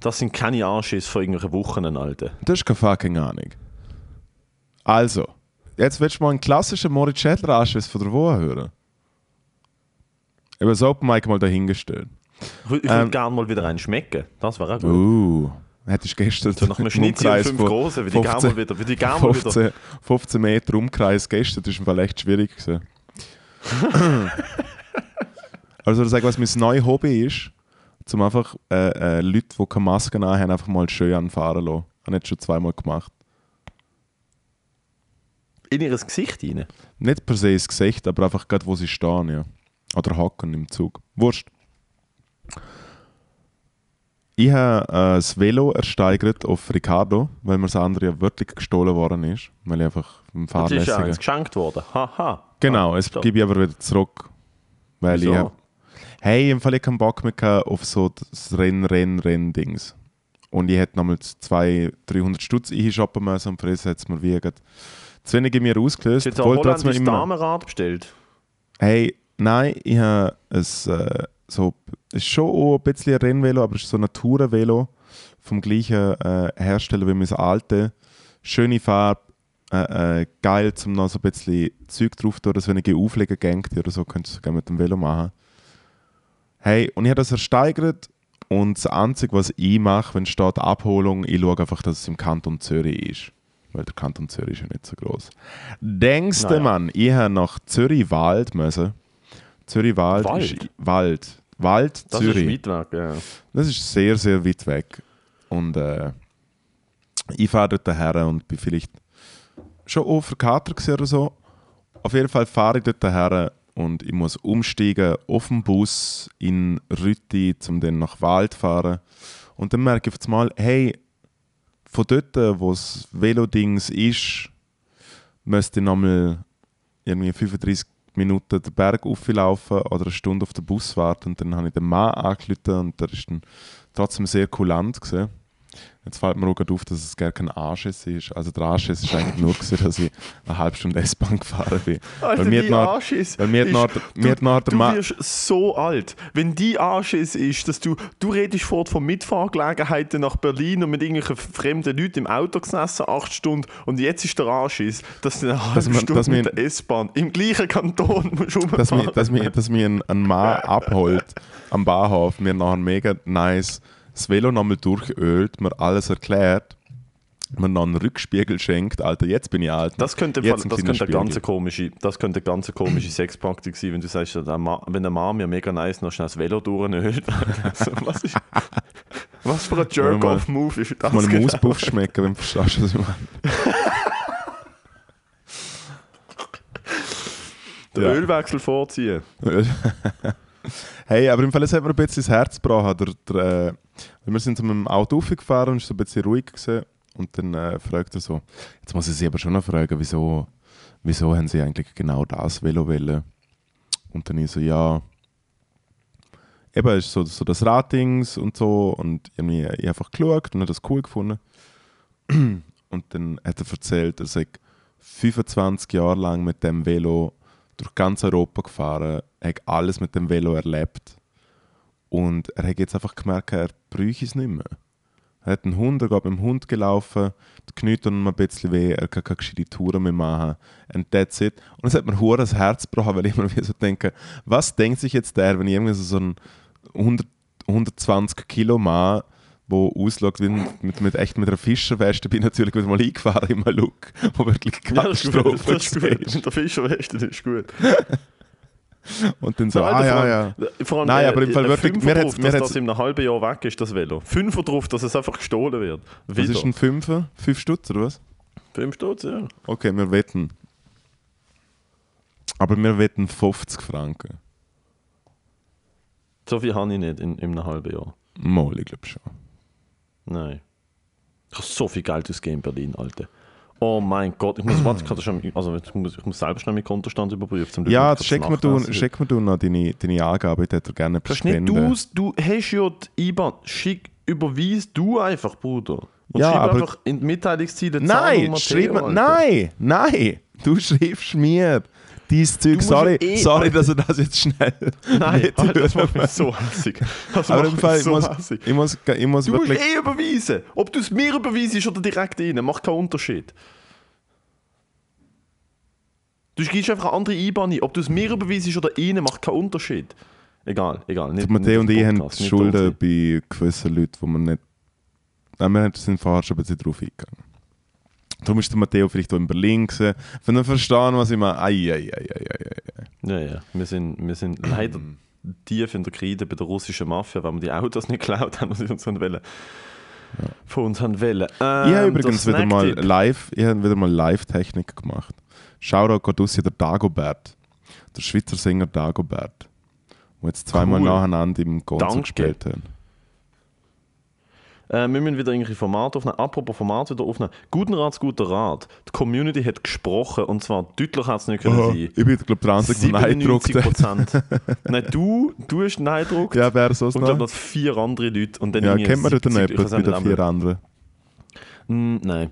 Das sind keine Anschiss von irgendwelchen Wochen, Alter. Das ist keine fucking Ahnung. Also, jetzt willst du mal einen klassischen Moritz Schädler Anschiss von der Woche hören. Über das Open Mic mal dahingestellt. Ich würde Ähm. gerne mal wieder einen schmecken. Das wäre auch gut. Uh, hättest du gestern So nach einem Schnitzel und fünf Großen, würde ich gerne 15 mal wieder. Würde ich gerne mal wieder. 15, 15 Meter Umkreis gestern, das Fall echt schwierig gewesen. also ich sage, was mein neues Hobby ist, zum einfach äh, äh, Leute, die keine Maske haben, einfach mal schön anfahren lassen. Habe ich jetzt schon zweimal gemacht. In ihr Gesicht rein. Nicht per se ins Gesicht, aber einfach gerade, wo sie stehen, ja. Oder hocken im Zug. Wurscht. Ich habe äh, das Velo ersteigert auf Ricardo, weil mir das andere ja wirklich gestohlen worden ist. Weil ich einfach im Das ist ja Fahrlässigen... eins geschenkt worden. Haha. Genau, Ah, es gebe ich aber wieder zurück. Weil Wieso? ich hab, Hey, im Fall ich keinen Bock mehr auf so das Renn, Renn, Renn-Dings. Und ich hätte nochmal 200, 300 Stutz einshoppen müssen und für das hat es mir wie zu wenig in mir ausgelöst. Hast du jetzt ein trotzdem immer- Damenrad bestellt? Hey, nein, ich habe es äh, so, es ist schon auch ein bisschen ein Rennvelo, aber es ist so ein Tourenvelo vom gleichen äh, Hersteller wie mein alte. Schöne Farbe, äh, äh, geil zum noch so ein bisschen Zeug drauf tun, dass wenn ich auflegen gängt oder so, könntest du gerne mit dem Velo machen. Hey, und ich habe das ersteigert und das Einzige, was ich mache, wenn steht Abholung, ich schaue einfach, dass es im Kanton Zürich ist. Weil der Kanton Zürich ist ja nicht so groß. Denkst du, Naja. Mann, ich habe nach Zürich-Wald müssen. Zürich-Wald Wald? ist Wald. Wald, Das Zürich. ist weit weg, ja. Das ist sehr, sehr weit weg. Und äh, ich fahre dort her und bin vielleicht schon auch verkatert gewesen oder so. Auf jeden Fall fahre ich dort her und ich muss umsteigen auf den Bus in Rütti, um dann nach Wald zu fahren. Und dann merke ich auf einmal, hey, von dort, wo das Velodings ist, müsste ich nochmal irgendwie 35 Minuten den Berg auflaufen oder eine Stunde auf den Bus warten. Und dann habe ich den Mann angerufen und der dann trotzdem sehr kulant gewesen. Jetzt fällt mir auch gerade auf, dass es gar kein Anschiss ist. Also der Anschiss ist eigentlich nur, gewesen, dass ich eine halbe Stunde S-Bahn gefahren bin. Alter, weil mir die noch- Anschiss weil mir ist- noch- mir du, du wirst so alt. Wenn die Anschiss ist, dass du, du redest fort von Mitfahrgelegenheiten nach Berlin und mit irgendwelchen fremden Leuten im Auto gesessen, acht Stunden, und jetzt ist der Anschiss, dass du eine halbe Dass man- Stunde dass mit der S-Bahn im gleichen Kanton musst dass mich, rumfahren. dass mich, dass mich ein, ein Mann abholt am Bahnhof, mir nachher mega nice das Velo nochmal durchölt, mir alles erklärt. mir noch einen Rückspiegel schenkt, Alter, jetzt bin ich alt. Das könnte, Jetzt ein das könnte eine ganz komische, das könnte eine ganz komische Sexpraktik sein, wenn du sagst, wenn der Mann mir mega nice noch schnell das Velo durchnölt. also, was, ist, was für ein Jerk-Off-Move ist das? mal einen genau? Mauspuff schmecken, wenn du verstehst, was ich meine. Den Ja. Ölwechsel vorziehen. hey, aber im Fall, es hat mir ein bisschen das Herz gebrochen. Der, der, äh, wir sind mit dem Auto aufgefahren und es war ein bisschen ruhig. Gewesen. Und dann äh, fragt er so, jetzt muss ich sie aber schon noch fragen, wieso, wieso haben sie eigentlich genau das Velo wollen? Und dann ich so, ja, eben ist so, so das Ratings und so und ich habe einfach geschaut und habe das cool gefunden. Und dann hat er erzählt, er sei 25 Jahre lang mit dem Velo durch ganz Europa gefahren, hat alles mit dem Velo erlebt und er hat jetzt einfach gemerkt, er bräuchte es nicht mehr. Er hat einen Hund, er geht mit dem Hund gelaufen, die Knie tun ihm ein bisschen weh, er kann keine gescheite Touren mehr machen and that's it. Und es hat mir hure das Herz gebrochen, weil ich wieder so denke, was denkt sich jetzt der, wenn ich irgendwie so einen 100, 120 Kilo Mann, wo ausschaut wie mit, mit, echt mit einer Fischerweste, bin ich natürlich wieder mal eingefahren in meinen Look, wo wirklich Ja, das ist gut. Katastrophe Das ist gut. Der Fischerweste, das ist gut. Und dann so, Alter, ah ja, ja. Nein, äh, aber im Fall wirklich, mir mir dass das in einem halben Jahr weg ist, das Velo. Fünfer drauf, dass es einfach gestohlen wird. Was Wieder. ist ein Fünfer? Fünf Stutz oder was? Fünf Stutz, ja. Okay, wir wetten. Aber wir wetten 50 Franken. So viel habe ich nicht in, in einem halben Jahr. Mal, ich glaube schon. Nein. Ich habe so viel Geld ausgegeben in Berlin, Alter. Oh mein Gott, ich muss, warte, ich, schon, also ich, muss, ich muss selber schnell meinen Kontostand überprüfen. Ja, zu mir, du, mir du noch deine, deine Angabe, die hätte er gerne spenden. du, du hast ja die IBAN. Schick, überweis du einfach, Bruder. Und Ja, schreib aber- einfach in die Mitteilungsziele Nein, schreib mir, nein, nein, du schreibst mir dieses Zeug. Sorry, eh, sorry, dass er das jetzt schnell Nein, Alter, das macht mich so hässig. Das Aber im Fall, ich so muss, ich muss, ich muss Du musst wirklich... eh überweisen. Ob du es mir überweisst oder direkt rein, macht keinen Unterschied. Du gibst einfach eine andere IBAN ein. Ob du es mir überweisst oder ihnen, macht keinen Unterschied. Egal, egal. Nicht, Matteo und ich haben Schulden bei gewissen Leuten, wo man nicht. Nein, wir sind vorher schon ein bisschen drauf eingegangen. Darum ist der Matteo vielleicht auch in Berlin gewesen. Wenn wir verstehen, was ich meine. Ei, ei, ei, ei, ei, ei. sein. Ja, ja. Wir sind, wir sind leider tief in der Kreide bei der russischen Mafia, weil wir die Autos nicht geklaut haben, was sie uns haben wollen. Von uns haben wollen. Ähm, ich habe übrigens der wieder mal live, ich habe wieder mal Live-Technik gemacht. Shoutout geht raus der Dagobert. Der Schweizer Sänger Dagobert. Der jetzt zweimal Cool. nacheinander im Danke. gespielt hat. Äh, wir müssen wieder irgendwelche Formate aufnehmen. Apropos Format wieder aufnehmen. Guten Rats, guter Rat. Die Community hat gesprochen und zwar deutlich hat es nicht können Oh, sein. ich bin, glaube der Einzige, der Nein gedruckt 97 hat. Prozent. Nein, du, du hast Nein gedruckt. Ja, wer so und ich glaube vier andere Leute. Und dann Ja, kennt man dort 70 nicht ich weiß bei den vier anderen? Hm, Nein,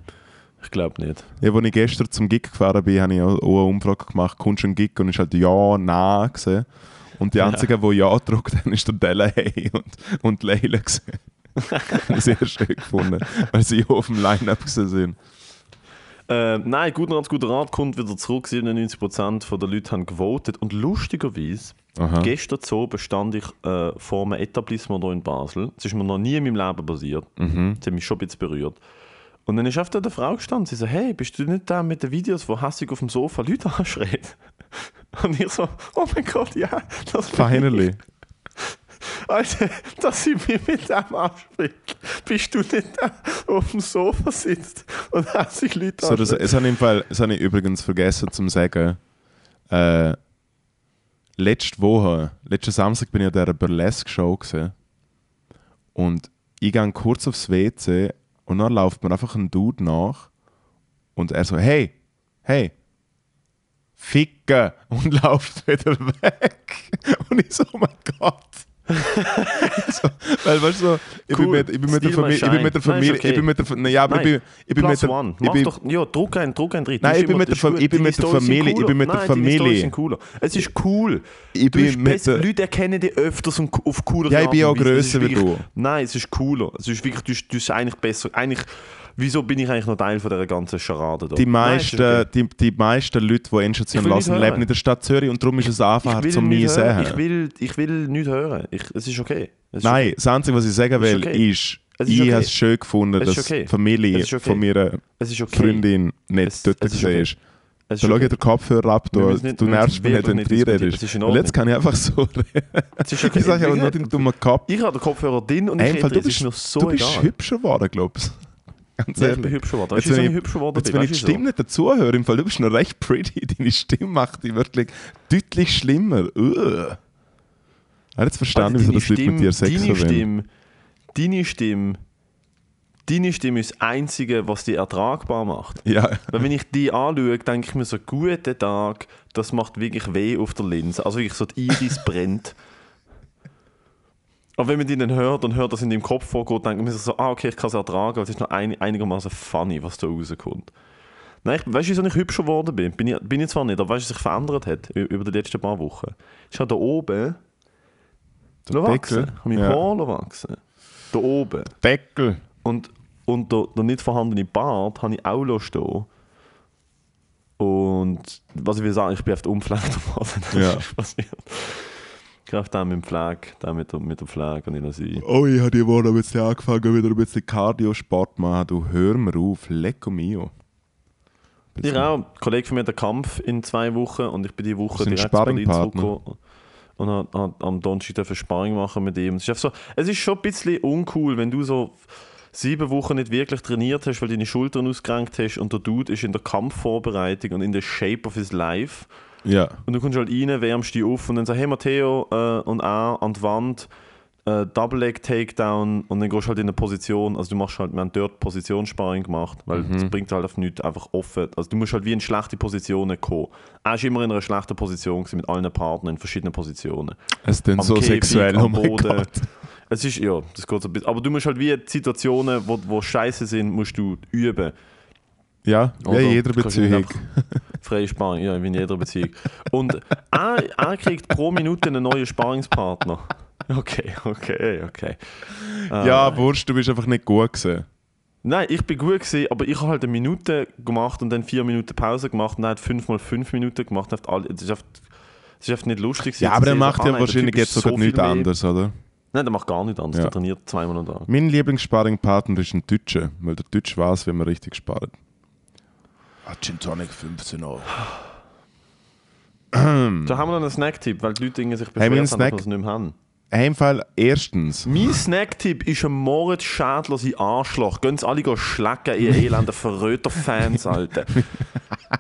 ich glaube nicht. Ja, als ich gestern zum Gig gefahren bin, habe ich auch eine Umfrage gemacht, kommst du ein Gig? Und ich halt ja, nein gesehen. Und die einzigen, die ja gedruckt haben, ist der Delahaye und, und Leila gesehen. Sehr schön gefunden, weil sie auf dem Line-Up sind. Äh, nein, guter Rat, guter Rat kommt wieder zurück. 97% der Leute haben gewotet. Und lustigerweise, Aha. gestern so stand ich äh, vor einem Etablissement hier in Basel. Das ist mir noch nie in meinem Leben passiert. Mhm. Das hat mich schon ein bisschen berührt. Und dann ist auf der Frau gestanden, sie so, hey, bist du nicht der mit den Videos, wo hassig auf dem Sofa Leute anschreit? Und ich so, oh mein Gott, ja, das Finally. Alter, dass sie mich mit dem anspricht. Bist du nicht auf dem Sofa sitzt und hassig Leute So, das, das, habe ich im Fall, das habe ich übrigens vergessen zu sagen. Äh, letzte Woche, letzten Samstag bin ich an dieser Burlesque-Show und ich gehe kurz aufs WC und dann läuft mir einfach ein Dude nach und er so, hey, hey, ficken und läuft wieder weg. Und ich so, oh mein Gott. so, weil, weißt du, so, ich, bin Cool. mit, ich, bin mit der Familie, ich bin mit der Familie, okay. ich bin mit der, Fa- nein, ja, aber ich Nein, bin, ich bin mit der, one. ich Mach bin, doch, ja, druck einen, druck einen drin. Nein, ich bin mit der das ist Fam- gut. ich bin mit der Familie, ich cooler. bin mit der Familie. Cooler. Es ist cool. Ich Du bin mit der- Leute erkennen dich öfters und auf coolere Ja, ich bin auch grösser wie du. Nein, es ist cooler. Es ist wirklich, du, du bist eigentlich besser. Eigentlich, wieso bin ich eigentlich noch Teil von dieser ganzen Charade da? die Nein, meisten, okay. die, die meisten Leute, die Endstation Ich lassen, nicht leben in der Stadt Zürich und darum ist es einfacher ich will zum mich nicht hören. Ich sehen. will, ich will nichts hören. Ich, es ist okay. Es ist Nein, das Einzige, was ich sagen will, okay. ist, Es ist ich okay. habe es schön gefunden, dass okay. die Familie okay. von meiner okay. Freundin nicht Es- dort es okay. ist. Es Da schau okay. ich den Kopfhörer ab, du, nicht- du nervst mich nicht, wenn du redest. jetzt kann ich einfach so reden. Okay. Ich sage aber nur den dummen Kopf. Ich habe den Kopfhörer drin und ich Einfach, rede, du es ist bist, mir so du bist egal. hübscher geworden, glaubst du? Ganz Ja, ich bin hübscher geworden. Jetzt, wenn ich, hübscher geworden jetzt, bin? wenn ich die Stimme nicht dazuhöre, im Fall, du bist noch recht pretty, deine Stimme macht dich wirklich deutlich schlimmer. Ich habe jetzt verstanden, Also wieso das Leute mit dir Sex deine haben. Stimme, deine Stimme, deine Stimme ist das Einzige, was dich ertragbar macht. Ja, Weil wenn ich die anschaue, denke ich mir so, guten Tag, das macht wirklich weh auf der Linse. Also wirklich so, die Iris brennt. Aber wenn man die dann hört und hört, dass in deinem Kopf vorgeht, denkt man sich so, ah, okay, ich kann es ertragen, aber es ist noch ein, einigermaßen funny, was da rauskommt. Nein, ich, weißt du, wieso ich hübscher geworden bin? Bin ich, bin ich zwar nicht, aber weißt du, was sich verändert hat über die letzten paar Wochen? Ich habe da oben noch wachsen. Habe mein Ja. Haar noch wachsen. Da oben. Deckel. Und, und der, der nicht vorhandene Bart habe ich auch stehen. Und was ich will sagen, ich bin auf der Umflecht geworden. Das Ja. ist passiert. Ich habe den mit dem Pflege, den mit der, mit der Pflege und ich noch sein. Oh, ich habe die Woche ein bisschen angefangen, wieder ein bisschen Cardio-Sport machen. Du hör mir auf, lecco mio. Ich auch. Ein Kollege von mir hat einen Kampf in zwei Wochen und ich bin die Woche direkt zu Berlin zurückgekommen. Und hat, hat am Donnerstag dürfen Sparring machen mit ihm. Es ist, so, es ist schon ein bisschen uncool, wenn du so sieben Wochen nicht wirklich trainiert hast, weil du deine Schultern ausgerenkt hast und der Dude ist in der Kampfvorbereitung und in der Shape of his life. Ja. Und du kommst halt rein, wärmst dich auf und dann sagst hey Matteo äh, und auch an die Wand, äh, Double Leg Takedown und dann gehst du halt in eine Position, also du machst halt, wir haben dort Positionssparring gemacht, weil Mhm. es bringt halt auf nichts einfach offen, also du musst halt wie in schlechte Positionen kommen. Er ist immer in einer schlechten Position mit allen Partnern in verschiedenen Positionen. Es ist dann Am so Käfig, sexuell, am oh Boden. Gott. Es ist, ja, das geht so ein bisschen, aber du musst halt wie Situationen, wo, wo scheiße sind, musst du üben. Ja, wie Oder in jeder kannst du nicht Beziehung. einfach Freie Sparring, ja, wie in jeder Beziehung. Und er, er kriegt pro Minute einen neuen Sparringspartner. Okay, okay, okay. Äh, Ja, Wurst, du bist einfach nicht gut gewesen. Nein, ich bin gut gewesen, aber ich habe halt eine Minute gemacht und dann vier Minuten Pause gemacht und er hat fünf mal fünf Minuten gemacht. Hat alle- Das ist einfach, das ist einfach nicht lustig. Ja, aber er macht ja wahrscheinlich jetzt sogar so nichts anderes, oder? Nein, der macht gar nichts anderes. Ja. Der trainiert zweimal am Tag. Mein Lieblingssparringpartner ist ein Deutscher, weil der Deutsch weiß, wie man richtig spart. Ah, Gin Tonic 15 Euro. So haben wir noch einen Snacktipp, weil die Leute sich haben, dass wir es nicht mehr haben. Im Fall erstens. Mein Snacktipp ist ein Moritz Schädler sein Arschloch. Gehen sie alle schlecken, ihr elenden Verröter-Fans, Alter.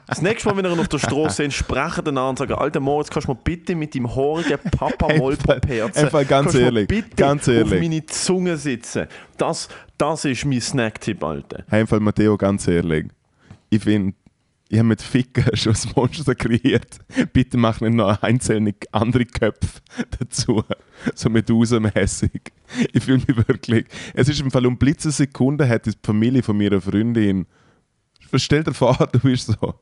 Das nächste Mal, wenn ihr ihn auf der Straße seht, sprechen den an und sagen, Alter Moritz, kannst du mir bitte mit deinem haarigen Papa Molperperzen Einfach ganz ehrlich, bitte ganz ehrlich. auf meine Zunge sitzen. Das, das ist mein Snacktipp, Alter. Im Fall Matteo, ganz ehrlich. Ich finde, ich habe mit Ficken schon das Monster kreiert. Bitte mach nicht noch einzelne andere Köpfe dazu. So Medusa-mässig. Ich fühle mich wirklich. Es ist im Fall um Blitzesekunde hat die Familie von meiner Freundin. Stell dir vor, du bist so.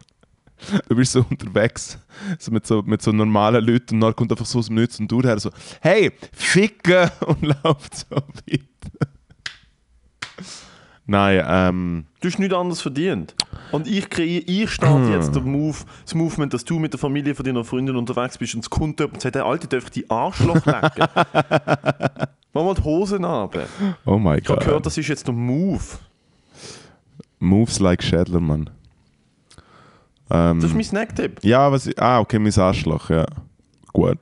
Du bist so unterwegs so mit, so, mit so normalen Leuten und dann kommt einfach so aus dem Nichts und du her so, hey, ficken und läuft so weiter. Nein, ähm, Du hast nichts anderes verdient. Und ich kreiere, ich starte Hm. jetzt den Move, das Movement, dass du mit der Familie von deiner Freundin unterwegs bist und es kommt jemand und sagt, hey, Alter, darf ich die Arschloch lecken? Mach mal die Hosen runter. oh my Ich habe gehört, das ist jetzt der Move. Moves like Schädler, Mann. Ähm, Das ist mein Snacktipp. ja, was ich, Ah, okay, mein Arschloch, ja. Gut.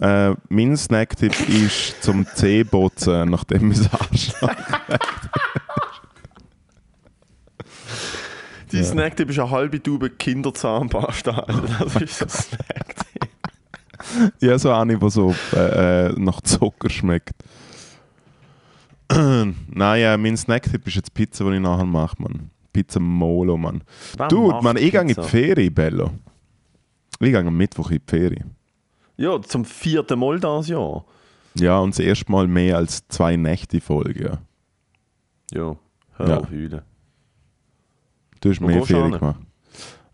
Äh, mein Snacktipp ist zum Zehbotzen, nachdem mein Arschloch. Dein Snacktipp ist eine halbe Tube Kinderzahnpasta. Alter. Das ist so ein Snacktipp. ja, so eine, die so äh, äh, nach Zucker schmeckt. Nein, ja, mein Snacktipp ist jetzt Pizza, die ich nachher mache, Mann. Pizza Molo, Mann. Wer Du, macht Mann, ich gehe in die? Ferien, Bello. Ich gehe am Mittwoch in die Ferien. Ja, zum vierten Mal dieses Jahr. Ja, und das erste Mal mehr als zwei Nächte Folge, ja. Ja, hör Ja. auf heulen. Du hast Wo mehr Ferien gemacht.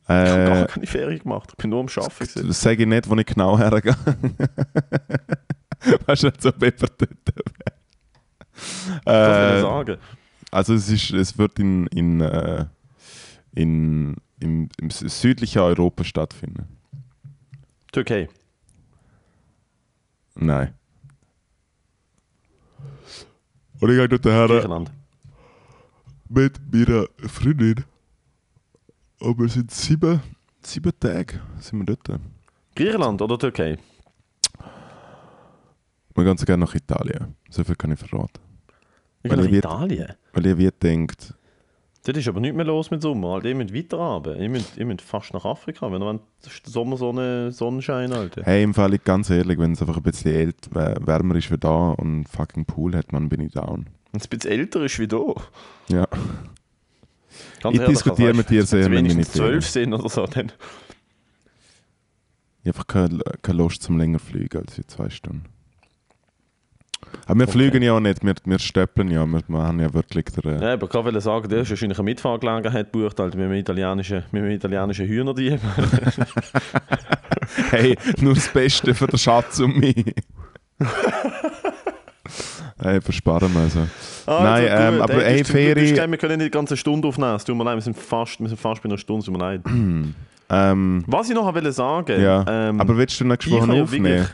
Ich habe Äh, gar keine Ferien gemacht. Ich bin nur am Arbeiten. Das sage ich nicht, wo ich genau hergehe. weißt du, ob jemand dort wäre. Das will ich Äh, sagen. also es, ist, es wird in, in, äh, in, im, im südlichen Europa stattfinden. Türkei. Nein. Und ich gehe dort her mit meiner Freundin. Und wir sind sieben, sieben Tage sind wir dort. Griechenland oder Türkei? Wir gehen so gerne nach Italien. So viel kann ich verraten. Ich Weil nach ich Italien. Weil ihr wie denkt, Dort ist aber nichts mehr los mit Sommer. Alter. Ihr müsst weiter runter. Ihr müsst, ihr müsst fast nach Afrika. Wenn ihr wollt, das ist der Sommer so eine Sonnenschein, Alter. hey, im Fall ich ganz ehrlich, wenn es einfach ein bisschen ält, wär- wärmer ist wie da und fucking Pool hat, man bin ich down. Wenn es ein bisschen älter ist wie da. Ja. Ganz Ich diskutiere mit dir sehr, es wenn zwölf sind oder so, dann... Ich habe keine, keine Lust zum länger fliegen als wie zwei Stunden. Aber wir Okay. fliegen ja auch nicht, wir, wir stöppeln ja, wir, wir haben ja wirklich der, Ja, aber ich wollte sagen, du hast wahrscheinlich eine Mitfahrgelegenheit gebucht, Alter, mit einem italienischen, mit einem italienischen Hühnerdieb. hey, nur das Beste für den Schatz und mich. hey, versparen wir also. Nein, ähm, aber du, du, Ferien- wir können nicht die ganze Stunde aufnehmen, es tut mir leid, wir sind fast, wir sind fast bei einer Stunde, es tut mir leid. Ähm, Was ich noch wollte sagen, ja, ähm, aber willst du nächste ich Woche ja aufnehmen? wirklich-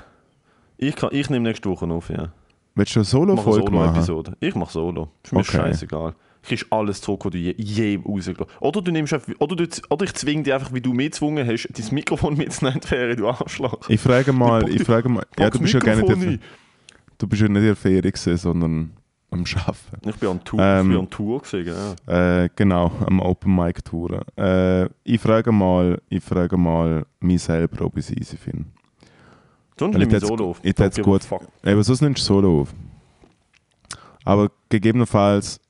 ich, kann, ich nehme nächste Woche auf, ja. Willst du eine Ich Solo-Folge machen? Solo-Episode. Ich mache Solo. Ist mir Okay. scheißegal. Ich kriegst alles zurück, was du je, je rausgelassen Oder du nimmst einfach, oder, du, oder ich zwinge dich einfach, wie du mich gezwungen hast, dein Mikrofon mitzunehmen, Ferien, du Arschloch. Ich frage mal, ich die- frage mal, ja, du bist ja Mikrofon in- du bist ja nicht in der Ferie gewesen, sondern am Arbeiten. Ich bin an Tour, Ähm, ich bin an Tour gewesen, genau. Äh, genau, am Open Mic Touren. Äh, ich frage mal, ich frage mal mich selber, ob ich es easy finde. Sonst ich tät's- Solo auf. ich give a gut-. Aber sonst nimmst du Solo auf. Aber gegebenenfalls,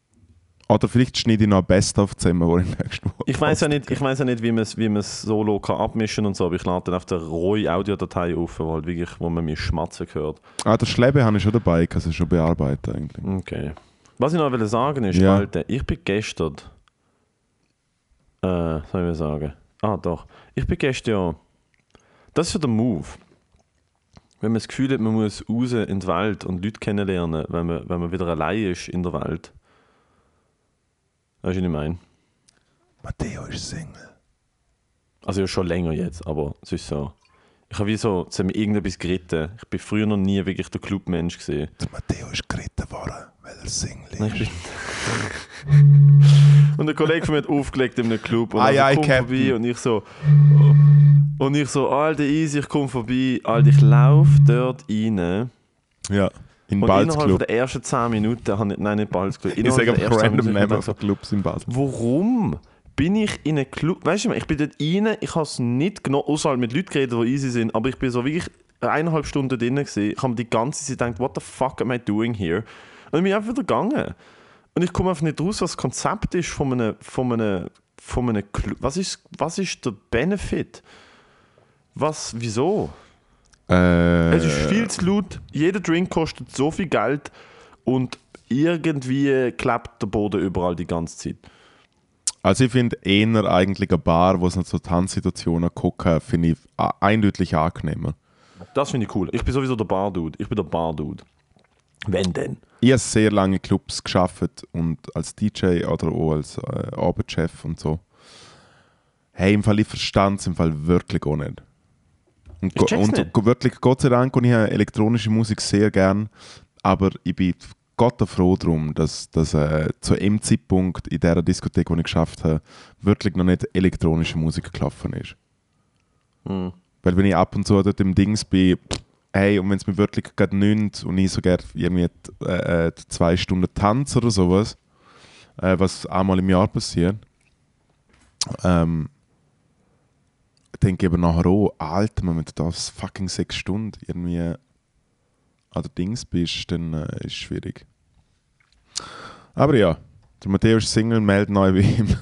oder vielleicht schneide ich noch ein Best-of zusammen, wo ich nächste Woche Ich weiß ja nicht, ich weiß ja nicht, wie man es wie man's Solo kann abmischen und so, aber ich lade dann auf der rohe Audiodatei auf, wo, halt wirklich, wo man mir schmatzen hört. Ah, das Schlebe habe ich schon dabei, ich kann es schon bearbeiten eigentlich. Okay. Was ich noch will sagen ist, Ja. Alter, ich bin gestern. Äh, soll ich sagen? Ah, doch. Ich bin gestern ja. Das ist ja der Move. Wenn man das Gefühl hat, man muss raus in die Welt und Leute kennenlernen, wenn man, wenn man wieder allein ist in der Welt. Weißt du, was ich meine? Matteo ist Single. Also ja schon länger jetzt, aber es ist so. Ich habe wie so, es hat mir irgendetwas geritten. Ich bin früher noch nie wirklich der Clubmensch gesehen. Der Matteo ist geritten worden, weil er Single Nein, ich bin und ein Kollege von mir hat aufgelegt in einem Club und Aye, also, aye, komm Captain. vorbei und ich so und ich so, Alter, easy, ich komm vorbei. Alter, ich laufe dort rein Ja, in innerhalb Balzclub. der ersten 10 Minuten habe ich, nein, nicht Balzclub, Ich sage 10 random Namen von Clubs in Basel. Warum bin ich in einem Club? Weißt du, ich bin dort rein, ich habe es nicht genommen, außer halt mit Leuten geredet, die easy sind, aber ich bin so wirklich eineinhalb Stunden drin gewesen. Ich habe die ganze Zeit gedacht, what the fuck am I doing here? Und ich bin einfach wieder gegangen. Und ich komme einfach nicht raus, was das Konzept ist von einem, von einem, von einem Club. Was ist, was ist der Benefit? Was, wieso? Äh, Es ist viel zu laut, jeder Drink kostet so viel Geld und irgendwie klebt der Boden überall die ganze Zeit. Also ich finde eher eigentlich eine Bar, wo es noch so Tanzsituationen gucken, finde ich eindeutig angenehmer. Das finde ich cool. Ich bin sowieso der Bar-Dude. Ich bin der Bar-Dude. Wenn denn? Ich habe sehr lange Clubs geschafft und als DJ oder auch als äh, Abendchef und so. Hey, im Fall, ich verstand es im Fall wirklich auch nicht. Und, Ich check's und nicht. go- wirklich, Gott sei Dank, und ich habe elektronische Musik sehr gern, aber ich bin Gott froh darum, dass, dass äh, zu dem Zeitpunkt in der Diskothek, die ich geschafft habe, wirklich noch nicht elektronische Musik gelaufen ist. Hm. Weil wenn ich ab und zu dort im Dings bin, hey, und wenn es mir wirklich gerade nimmt und ich so gerne irgendwie äh, äh, zwei Stunden tanze oder sowas, äh, was einmal im Jahr passiert, ähm, denke aber nachher auch, Alter, wenn du da fucking sechs Stunden irgendwie an der Dings bist, dann äh, ist es schwierig. Aber ja, der Matteo ist Single, meldet neu bei ihm.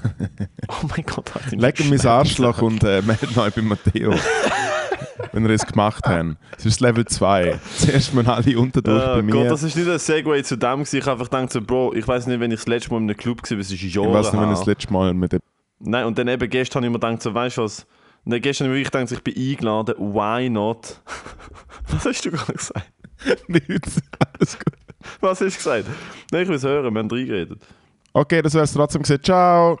Oh mein Gott, hat ihn Leg ihm mein Arschloch und äh, meldet neu bei Matteo. wenn wir es gemacht haben. Es ist Level 2. Zuerst mal alle unterdurch Oh bei mir. Gott, das ist nicht ein Segway zu dem. Ich habe einfach gedacht, so, Bro, ich weiß nicht, wenn ich das letzte Mal in einem Club war, es ist Jahre ich weiß nicht, wenn ich das letzte Mal mit dem. Nein, und dann eben gestern habe ich mir gedacht, so, weißt du was? Nein, gestern habe ich wirklich gedacht, ich bin eingeladen, why not? was hast du gerade gesagt? Nichts. Alles gut. Was hast du gesagt? Nein, ich will es hören, wir haben reingeredet. Okay, das wär's trotzdem gesagt. Ciao.